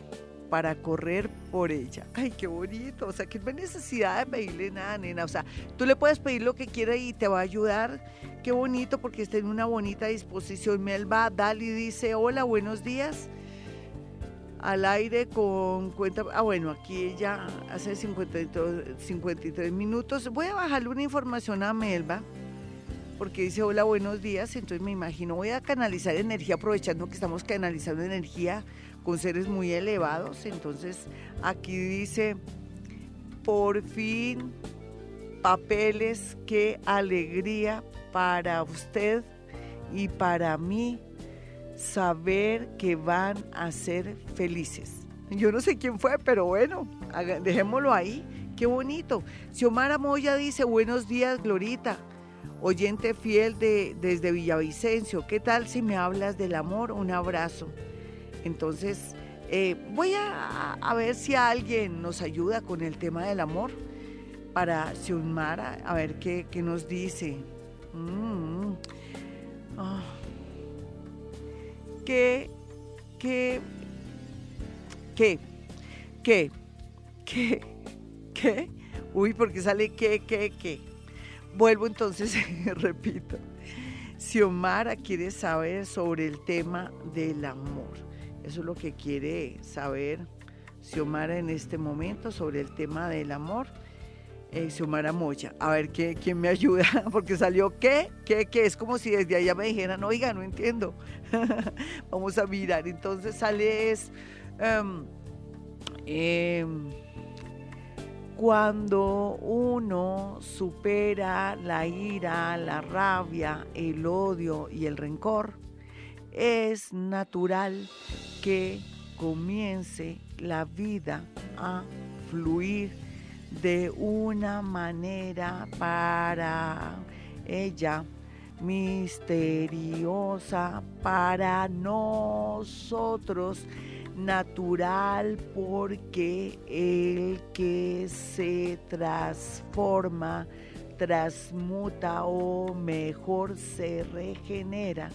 para correr por ella. Ay, qué bonito. O sea, que no hay necesidad de pedirle nada, nena. O sea, tú le puedes pedir lo que quiera y te va a ayudar. Qué bonito porque está en una bonita disposición. Melba Dali dice, hola, buenos días. Al aire con cuenta... Ah, bueno, aquí ella hace 53, 53 minutos. Voy a bajarle una información a Melba porque dice hola, buenos días. Entonces me imagino, voy a canalizar energía aprovechando que estamos canalizando energía con seres muy elevados. Entonces aquí dice, por fin, papeles, qué alegría para usted y para mí saber que van a ser felices. Yo no sé quién fue, pero bueno, dejémoslo ahí. Qué bonito. Xiomara Moya dice, buenos días, Glorita. Oyente fiel de, desde Villavicencio, ¿qué tal si me hablas del amor? Un abrazo. Entonces, eh, voy a, ver si alguien nos ayuda con el tema del amor para Xiomara, a ver qué, nos dice. Mm. Ah. ¿Qué, qué, qué, qué, qué, qué? Uy, porque sale qué, qué, qué. Vuelvo entonces, repito. Xiomara quiere saber sobre el tema del amor. Eso es lo que quiere saber Xiomara en este momento sobre el tema del amor. Eh, Xiomara Moya. A ver ¿qué, quién me ayuda, porque salió qué, qué, qué. Es como si desde allá me dijeran, oiga, no entiendo. Vamos a mirar. Entonces sale es. Em, em, cuando uno supera la ira, la rabia, el odio y el rencor, es natural que comience la vida a fluir de una manera para ella misteriosa, para nosotros natural porque el que se transforma, transmuta o mejor se regenera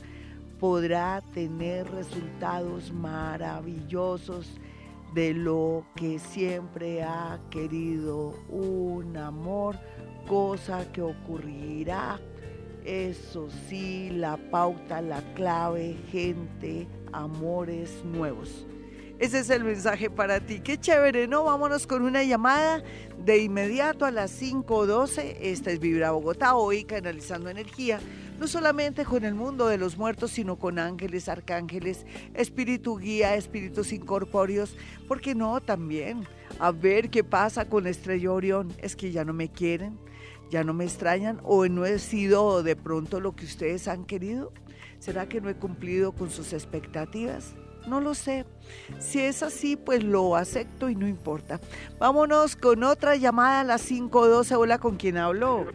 podrá tener resultados maravillosos de lo que siempre ha querido un amor, cosa que ocurrirá. Eso sí, la pauta, la clave, gente, amores nuevos. Ese es el mensaje para ti. Qué chévere, ¿no? Vámonos con una llamada de inmediato a las 5.12. Esta es Vibra Bogotá, hoy canalizando energía no solamente con el mundo de los muertos, sino con ángeles, arcángeles, espíritu guía, espíritus incorpóreos, porque no también a ver qué pasa con la estrella Orión, es que ya no me quieren, ya no me extrañan o no he sido de pronto lo que ustedes han querido. ¿Será que no he cumplido con sus expectativas? No lo sé. Si es así, pues lo acepto y no importa. Vámonos con otra llamada a las 5.12. Hola, ¿con quién hablo?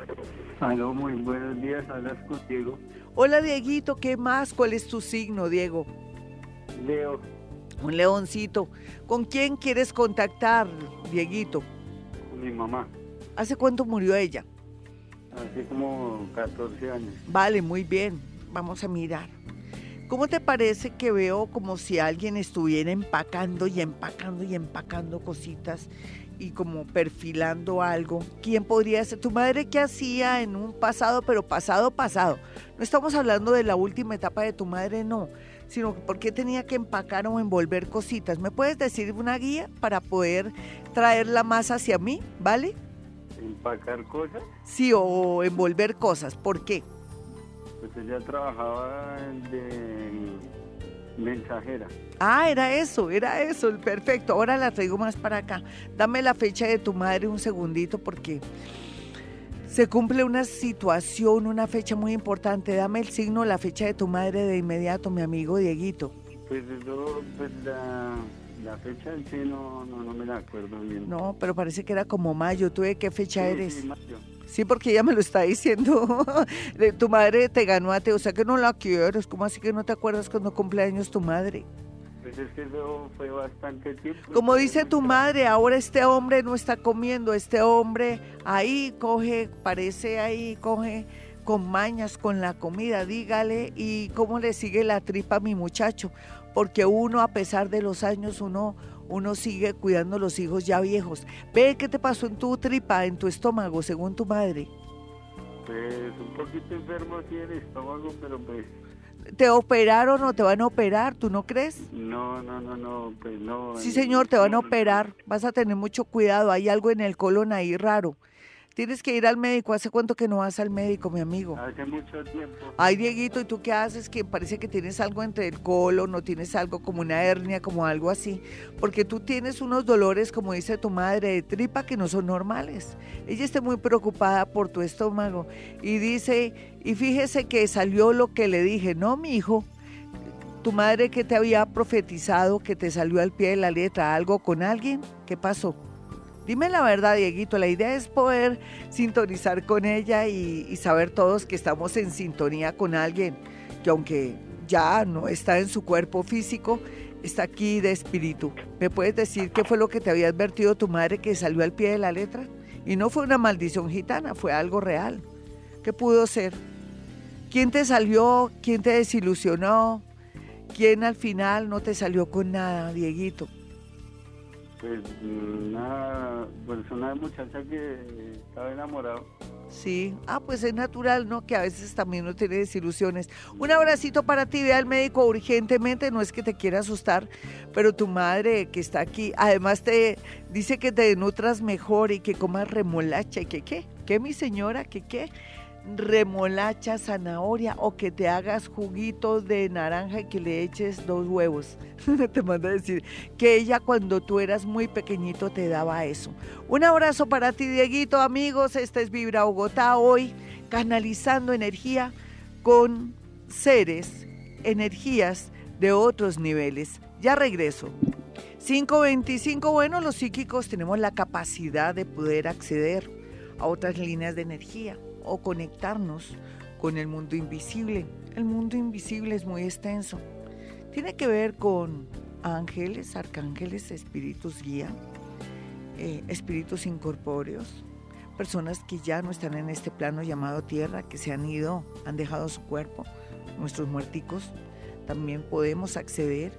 Aló, muy buenos días, hablas con Diego. Hola Dieguito, ¿qué más? ¿Cuál es tu signo, Diego? Leo. Un leoncito. ¿Con quién quieres contactar, Dieguito? Con mi mamá. ¿Hace cuánto murió ella? Hace como 14 años. Vale, muy bien. Vamos a mirar. ¿Cómo te parece que veo como si alguien estuviera empacando y empacando y empacando cositas y como perfilando algo. ¿Quién podría ser? ¿Tu madre qué hacía en un pasado, pero pasado, pasado? No estamos hablando de la última etapa de tu madre, no, sino por qué tenía que empacar o envolver cositas. ¿Me puedes decir una guía para poder traerla más hacia mí, vale? ¿Empacar cosas? Sí, o envolver cosas. ¿Por qué? Pues ella trabajaba de Mensajera. Ah, era eso, era eso, perfecto. Ahora la traigo más para acá. Dame la fecha de tu madre un segundito porque se cumple una situación, una fecha muy importante. Dame el signo, la fecha de tu madre de inmediato, mi amigo Dieguito. Pues yo, pues la, fecha en sí no, me la acuerdo bien. No, pero parece que era como mayo. ¿Tú de qué fecha eres? Sí, mayo. Sí, porque ella me lo está diciendo. tu madre te ganó a ti, o sea que no la quieres. ¿Cómo así que no te acuerdas cuando cumpleaños tu madre? Pues es que eso fue bastante tiempo. Como dice tu madre, ahora este hombre no está comiendo, este hombre ahí coge, parece ahí, coge con mañas con la comida, dígale, y cómo le sigue la tripa a mi muchacho, porque uno a pesar de los años, uno, uno sigue cuidando a los hijos ya viejos. Ve qué te pasó en tu tripa, en tu estómago, según tu madre. Pues un poquito enfermo aquí en el estómago, pero pues... ¿Te operaron o te van a operar? ¿Tú no crees? No, no, no, no, pues no. Sí, señor, te van a operar. Vas a tener mucho cuidado. Hay algo en el colon ahí raro. Tienes que ir al médico. ¿Hace cuánto que no vas al médico, mi amigo? Hace mucho tiempo. Ay, Dieguito, ¿y tú qué haces? Que parece que tienes algo entre el colon, no tienes algo como una hernia, como algo así. Porque tú tienes unos dolores, como dice tu madre, de tripa que no son normales. Ella está muy preocupada por tu estómago y dice, y fíjese que salió lo que le dije, no, mi hijo. Tu madre que te había profetizado que te salió al pie de la letra algo con alguien, ¿qué pasó? Dime la verdad, Dieguito, la idea es poder sintonizar con ella y, saber todos que estamos en sintonía con alguien que aunque ya no está en su cuerpo físico, está aquí de espíritu. ¿Me puedes decir qué fue lo que te había advertido tu madre que salió al pie de la letra? Y no fue una maldición gitana, fue algo real. ¿Qué pudo ser? ¿Quién te salió? ¿Quién te desilusionó? ¿Quién al final no te salió con nada, Dieguito? Pues una pues, muchacha que estaba enamorado. Sí, ah, pues es natural, ¿no? Que a veces también uno tiene desilusiones. Un abracito para ti, ve al médico urgentemente, no es que te quiera asustar, pero tu madre que está aquí, además te dice que te nutras mejor y que comas remolacha y que qué, ¿qué mi señora? ¿Qué qué? Remolacha, zanahoria o que te hagas juguito de naranja y que le eches dos huevos. te manda a decir que ella cuando tú eras muy pequeñito te daba eso. Un abrazo para ti, Dieguito, amigos. Esta es Vibra Bogotá hoy, canalizando energía con seres, energías de otros niveles. Ya regreso. 525, bueno, los psíquicos tenemos la capacidad de poder acceder a otras líneas de energía o conectarnos con el mundo invisible. El mundo invisible es muy extenso. Tiene que ver con ángeles, arcángeles, espíritus guía, eh, espíritus incorpóreos, personas que ya no están en este plano llamado tierra, que se han ido, han dejado su cuerpo, nuestros muerticos. También podemos acceder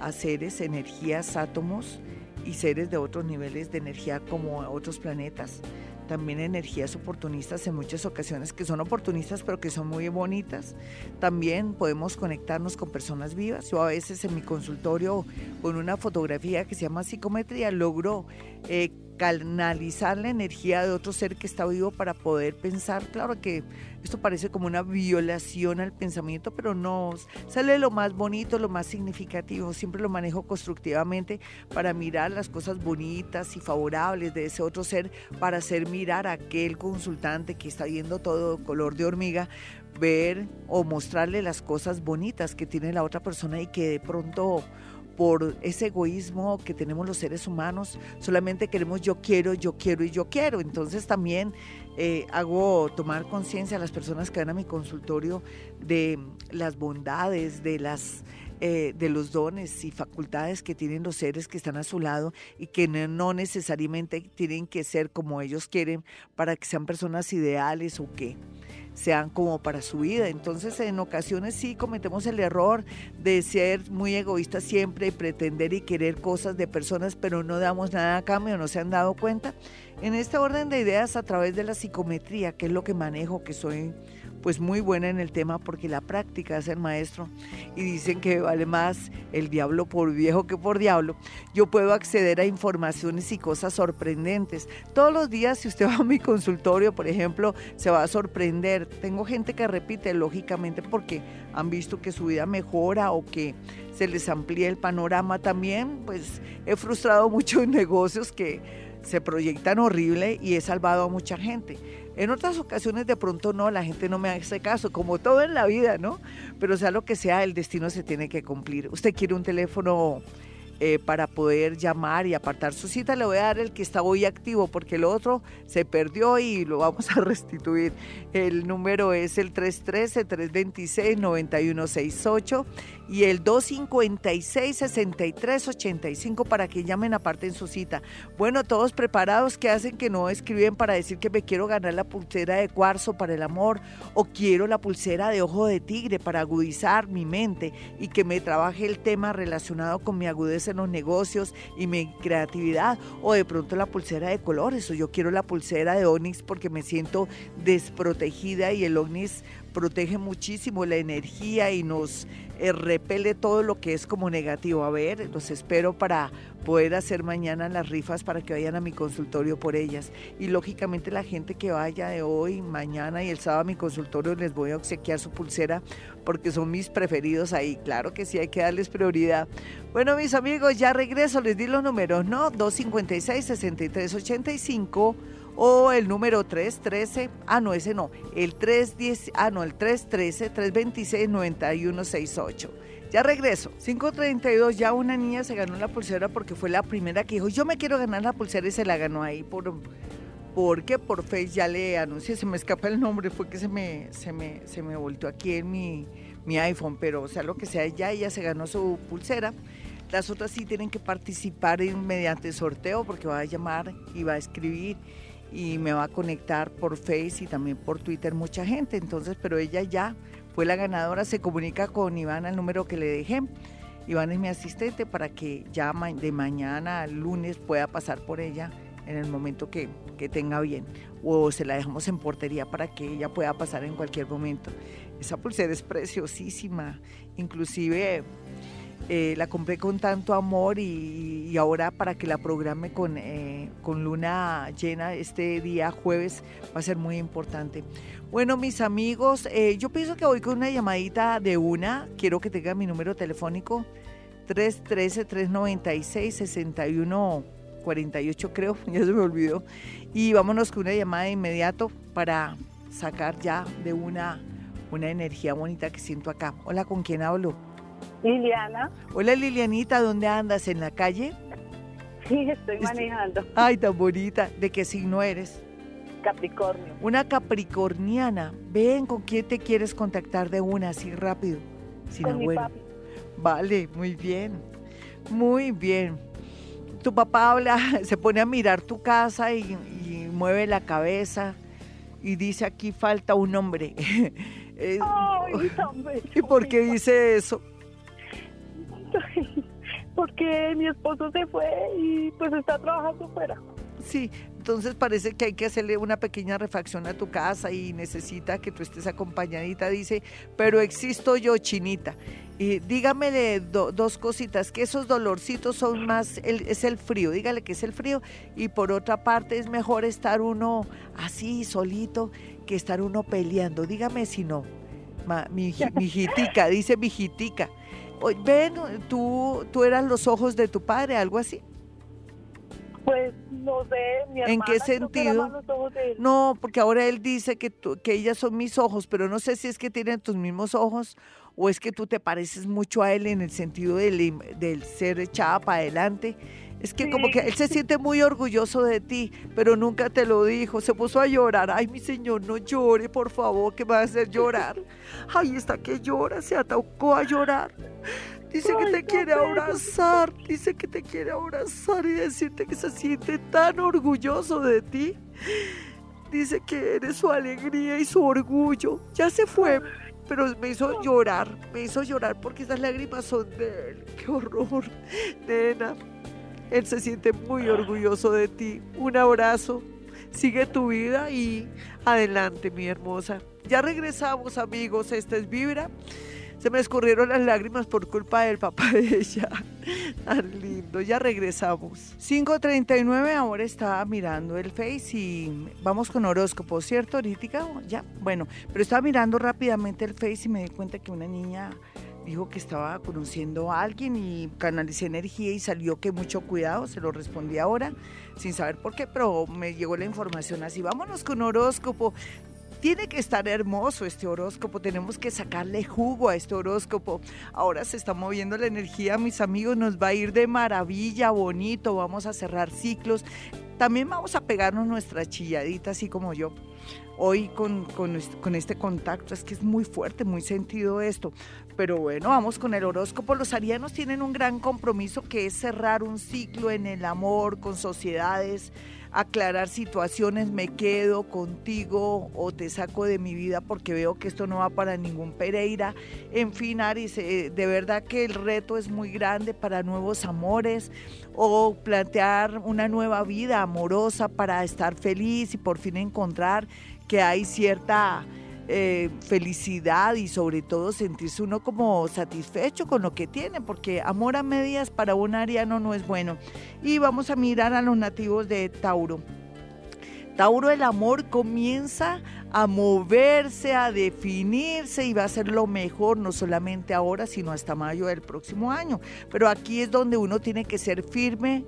a seres, energías, átomos y seres de otros niveles de energía como otros planetas también energías oportunistas en muchas ocasiones que son oportunistas pero que son muy bonitas. También podemos conectarnos con personas vivas. Yo a veces en mi consultorio con una fotografía que se llama psicometría logro eh, canalizar la energía de otro ser que está vivo para poder pensar. Claro que esto parece como una violación al pensamiento, pero no, sale lo más bonito, lo más significativo. Siempre lo manejo constructivamente para mirar las cosas bonitas y favorables de ese otro ser, para hacer mirar a aquel consultante que está viendo todo color de hormiga, ver o mostrarle las cosas bonitas que tiene la otra persona y que de pronto por ese egoísmo que tenemos los seres humanos, solamente queremos yo quiero, yo quiero y yo quiero. Entonces también eh, hago tomar conciencia a las personas que van a mi consultorio de las bondades, de las... Eh, de los dones y facultades que tienen los seres que están a su lado y que no necesariamente tienen que ser como ellos quieren para que sean personas ideales o qué sean como para su vida. Entonces en ocasiones sí cometemos el error de ser muy egoístas siempre y pretender y querer cosas de personas, pero no damos nada a cambio, no se han dado cuenta. En este orden de ideas a través de la psicometría, que es lo que manejo, que soy pues muy buena en el tema porque la práctica es el maestro y dicen que vale más el diablo por viejo que por diablo. Yo puedo acceder a informaciones y cosas sorprendentes. Todos los días, si usted va a mi consultorio, por ejemplo, se va a sorprender. Tengo gente que repite, lógicamente, porque han visto que su vida mejora o que se les amplía el panorama también. Pues he frustrado muchos negocios que se proyectan horrible y he salvado a mucha gente. En otras ocasiones de pronto no, la gente no me hace caso, como todo en la vida, ¿no? Pero sea lo que sea, el destino se tiene que cumplir. Usted quiere un teléfono eh, para poder llamar y apartar su cita. Le voy a dar el que está hoy activo porque el otro se perdió y lo vamos a restituir. El número es el 313-326-9168 y el 256-6385 para que llamen aparte en su cita. Bueno, todos preparados que hacen que no escriben para decir que me quiero ganar la pulsera de cuarzo para el amor o quiero la pulsera de ojo de tigre para agudizar mi mente y que me trabaje el tema relacionado con mi agudeza en los negocios y mi creatividad o de pronto la pulsera de colores o yo quiero la pulsera de Onix porque me siento desprotegida y el Onix protege muchísimo la energía y nos eh, repele todo lo que es como negativo. A ver, los espero para poder hacer mañana las rifas para que vayan a mi consultorio por ellas. Y lógicamente la gente que vaya de hoy, mañana y el sábado a mi consultorio les voy a obsequiar su pulsera porque son mis preferidos ahí. Claro que sí, hay que darles prioridad. Bueno, mis amigos, ya regreso, les di los números, ¿no? 256-6385 o el número 313, ah no, ese no, el 310, ah no, el 313-326-9168. Ya regreso. 532, ya una niña se ganó la pulsera porque fue la primera que dijo, yo me quiero ganar la pulsera y se la ganó ahí por porque por Face ya le anuncié, se me escapa el nombre, fue que se me, se me, se me volteó aquí en mi, mi iPhone, pero o sea, lo que sea, ya ella se ganó su pulsera. Las otras sí tienen que participar mediante sorteo porque va a llamar y va a escribir y me va a conectar por Face y también por Twitter mucha gente. Entonces, pero ella ya fue la ganadora, se comunica con Iván al número que le dejé. Iván es mi asistente para que ya de mañana al lunes pueda pasar por ella en el momento que, que tenga bien. O se la dejamos en portería para que ella pueda pasar en cualquier momento. Esa pulsera es preciosísima. Inclusive eh, la compré con tanto amor y, ahora para que la programe con, eh, con luna llena este día jueves va a ser muy importante. Bueno, mis amigos, eh, yo pienso que voy con una llamadita de una. Quiero que tenga mi número telefónico 313-396-6148 creo, ya se me olvidó. Y vámonos con una llamada de inmediato para sacar ya de una, una energía bonita que siento acá. Hola, ¿con quién hablo? Liliana. Hola Lilianita, ¿dónde andas? ¿En la calle? Sí, estoy manejando. Ay, tan bonita. ¿De qué signo eres? Capricornio. Una capricorniana. Ven, ¿con quién te quieres contactar de una así rápido? Sin Con mi papi. Vale, muy bien. Muy bien. Tu papá habla, se pone a mirar tu casa y, y mueve la cabeza y dice aquí falta un hombre. Ay, ¿Y por qué dice eso? Porque mi esposo se fue y pues está trabajando fuera. Sí, entonces parece que hay que hacerle una pequeña refacción a tu casa y necesita que tú estés acompañadita, dice, pero existo yo, chinita. Y dígame de dos cositas, que esos dolorcitos son más, es el frío, dígale que es el frío, y por otra parte es mejor estar uno así, solito, que estar uno peleando. Dígame si no, mi, mi hijitica, dice mi hijitica ven, tú, tú eras los ojos de tu padre, algo así. Pues no sé, mi ¿En qué sentido? No, porque ahora él dice que, que ellas son mis ojos, pero no sé si es que tienen tus mismos ojos o es que tú te pareces mucho a él en el sentido del, del ser echada para adelante es que como que él se siente muy orgulloso de ti, pero nunca te lo dijo. Se puso a llorar. Ay, mi señor, no llore, por favor, que va a hacer llorar. Ay, está que llora, se atacó a llorar. Dice que te quiere abrazar, dice que te quiere abrazar y decirte que se siente tan orgulloso de ti. Dice que eres su alegría y su orgullo. Ya se fue, pero me hizo llorar, me hizo llorar porque esas lágrimas son de él. Qué horror, nena. Él se siente muy orgulloso de ti. Un abrazo. Sigue tu vida y adelante, mi hermosa. Ya regresamos, amigos. Esta es Vibra. Se me escurrieron las lágrimas por culpa del papá de ella. Tan lindo. Ya regresamos. 5.39, ahora estaba mirando el Face y vamos con horóscopo, ¿cierto, ahorita? Ya, bueno, pero estaba mirando rápidamente el Face y me di cuenta que una niña dijo que estaba conociendo a alguien y canalicé energía y salió que mucho cuidado, se lo respondí ahora, sin saber por qué, pero me llegó la información así. Vámonos con horóscopo. Tiene que estar hermoso este horóscopo, tenemos que sacarle jugo a este horóscopo. Ahora se está moviendo la energía, mis amigos, nos va a ir de maravilla, bonito, vamos a cerrar ciclos. También vamos a pegarnos nuestra chilladita, así como yo hoy con, con, este contacto. Es que es muy fuerte, muy sentido esto. Pero bueno, vamos con el horóscopo. Los arianos tienen un gran compromiso que es cerrar un ciclo en el amor, con sociedades, aclarar situaciones, me quedo contigo o te saco de mi vida porque veo que esto no va para ningún Pereira. En fin, Aris, eh, de verdad que el reto es muy grande para nuevos amores o plantear una nueva vida amorosa para estar feliz y por fin encontrar que hay cierta eh, felicidad y sobre todo sentirse uno como satisfecho con lo que tiene, porque amor a medias para un ariano no es bueno. Y vamos a mirar a los nativos de Tauro. Tauro, el amor comienza a moverse, a definirse y va a ser lo mejor, no solamente ahora, sino hasta mayo del próximo año. Pero aquí es donde uno tiene que ser firme,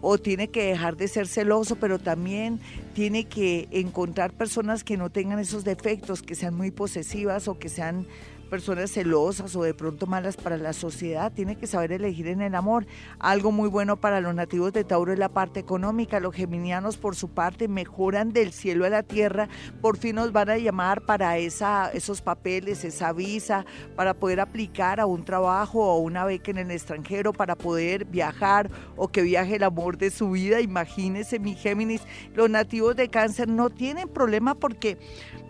o tiene que dejar de ser celoso, pero también tiene que encontrar personas que no tengan esos defectos, que sean muy posesivas o que sean personas celosas o de pronto malas para la sociedad, tiene que saber elegir en el amor. Algo muy bueno para los nativos de Tauro es la parte económica. Los geminianos por su parte mejoran del cielo a la tierra, por fin nos van a llamar para esa, esos papeles, esa visa, para poder aplicar a un trabajo o una beca en el extranjero, para poder viajar o que viaje el amor de su vida. Imagínense, mi Géminis, los nativos de cáncer no tienen problema porque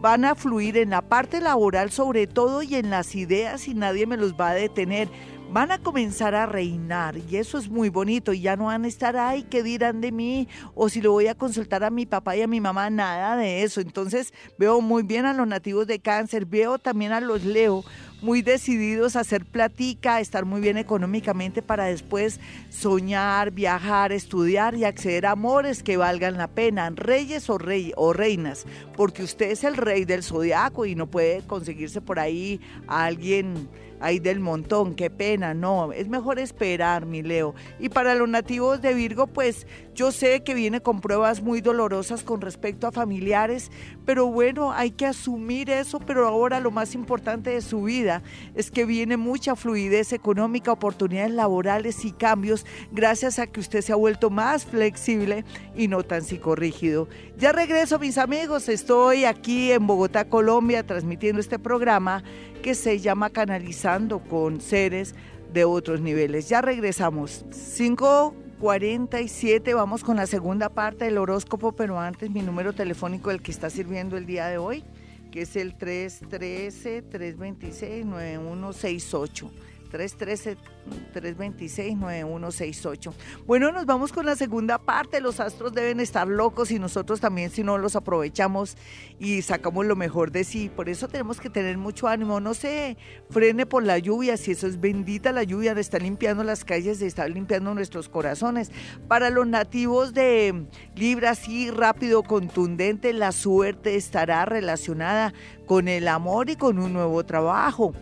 van a fluir en la parte laboral sobre todo y en las ideas y nadie me los va a detener. Van a comenzar a reinar y eso es muy bonito y ya no van a estar, ay, ¿qué dirán de mí? O si lo voy a consultar a mi papá y a mi mamá, nada de eso. Entonces veo muy bien a los nativos de cáncer, veo también a los Leo muy decididos a hacer platica, a estar muy bien económicamente para después soñar, viajar, estudiar y acceder a amores que valgan la pena, reyes o, rey, o reinas, porque usted es el rey del zodiaco y no puede conseguirse por ahí a alguien ahí del montón, qué pena, no, es mejor esperar, mi Leo. Y para los nativos de Virgo, pues yo sé que viene con pruebas muy dolorosas con respecto a familiares, pero bueno, hay que asumir eso, pero ahora lo más importante de su vida es que viene mucha fluidez económica, oportunidades laborales y cambios gracias a que usted se ha vuelto más flexible y no tan psicorrígido. Ya regreso, mis amigos, estoy aquí en Bogotá, Colombia, transmitiendo este programa que se llama Canalizando con seres de otros niveles. Ya regresamos. 547, vamos con la segunda parte del horóscopo, pero antes mi número telefónico, el que está sirviendo el día de hoy, que es el 313-326-9168. 313-326-9168. Bueno, nos vamos con la segunda parte. Los astros deben estar locos y nosotros también si no los aprovechamos y sacamos lo mejor de sí. Por eso tenemos que tener mucho ánimo. No se frene por la lluvia, si eso es bendita la lluvia, está limpiando las calles, está limpiando nuestros corazones. Para los nativos de Libra, sí, rápido, contundente, la suerte estará relacionada con el amor y con un nuevo trabajo.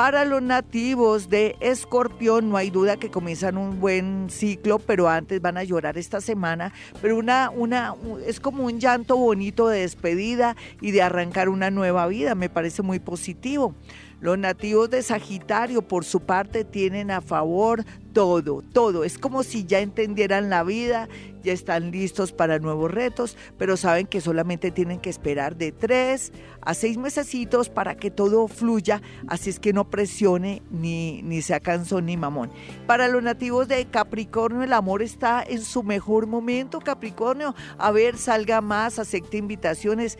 Para los nativos de Escorpión, no hay duda que comienzan un buen ciclo, pero antes van a llorar esta semana. Pero una, una, es como un llanto bonito de despedida y de arrancar una nueva vida. Me parece muy positivo. Los nativos de Sagitario, por su parte, tienen a favor todo, todo. Es como si ya entendieran la vida, ya están listos para nuevos retos, pero saben que solamente tienen que esperar de tres a seis mesecitos para que todo fluya, así es que no presione ni, ni sea cansón ni mamón. Para los nativos de Capricornio, el amor está en su mejor momento, Capricornio. A ver, salga más, acepte invitaciones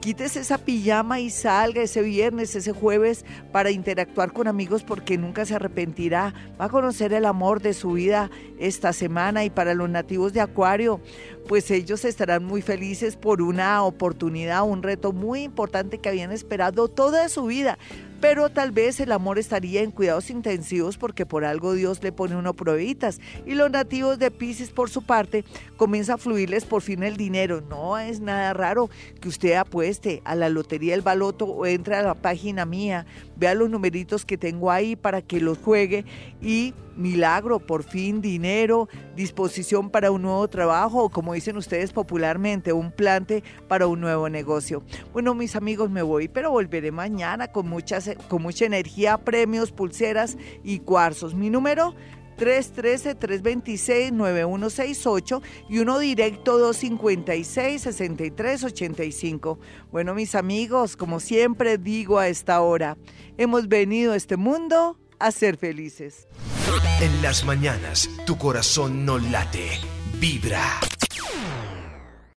quítese esa pijama y salga ese viernes, ese jueves para interactuar con amigos porque nunca se arrepentirá. Va a conocer el amor de su vida esta semana y para los nativos de Acuario, pues ellos estarán muy felices por una oportunidad, un reto muy importante que habían esperado toda su vida pero tal vez el amor estaría en cuidados intensivos porque por algo Dios le pone uno pruebitas. Y los nativos de Pisces, por su parte, comienza a fluirles por fin el dinero. No es nada raro que usted apueste a la lotería del baloto o entre a la página mía vea los numeritos que tengo ahí para que los juegue y milagro, por fin dinero, disposición para un nuevo trabajo o como dicen ustedes popularmente, un plante para un nuevo negocio. Bueno, mis amigos, me voy, pero volveré mañana con, muchas, con mucha energía, premios, pulseras y cuarzos. Mi número 313-326-9168 y uno directo 256-6385. Bueno, mis amigos, como siempre digo a esta hora, hemos venido a este mundo a ser felices. En las mañanas, tu corazón no late, vibra.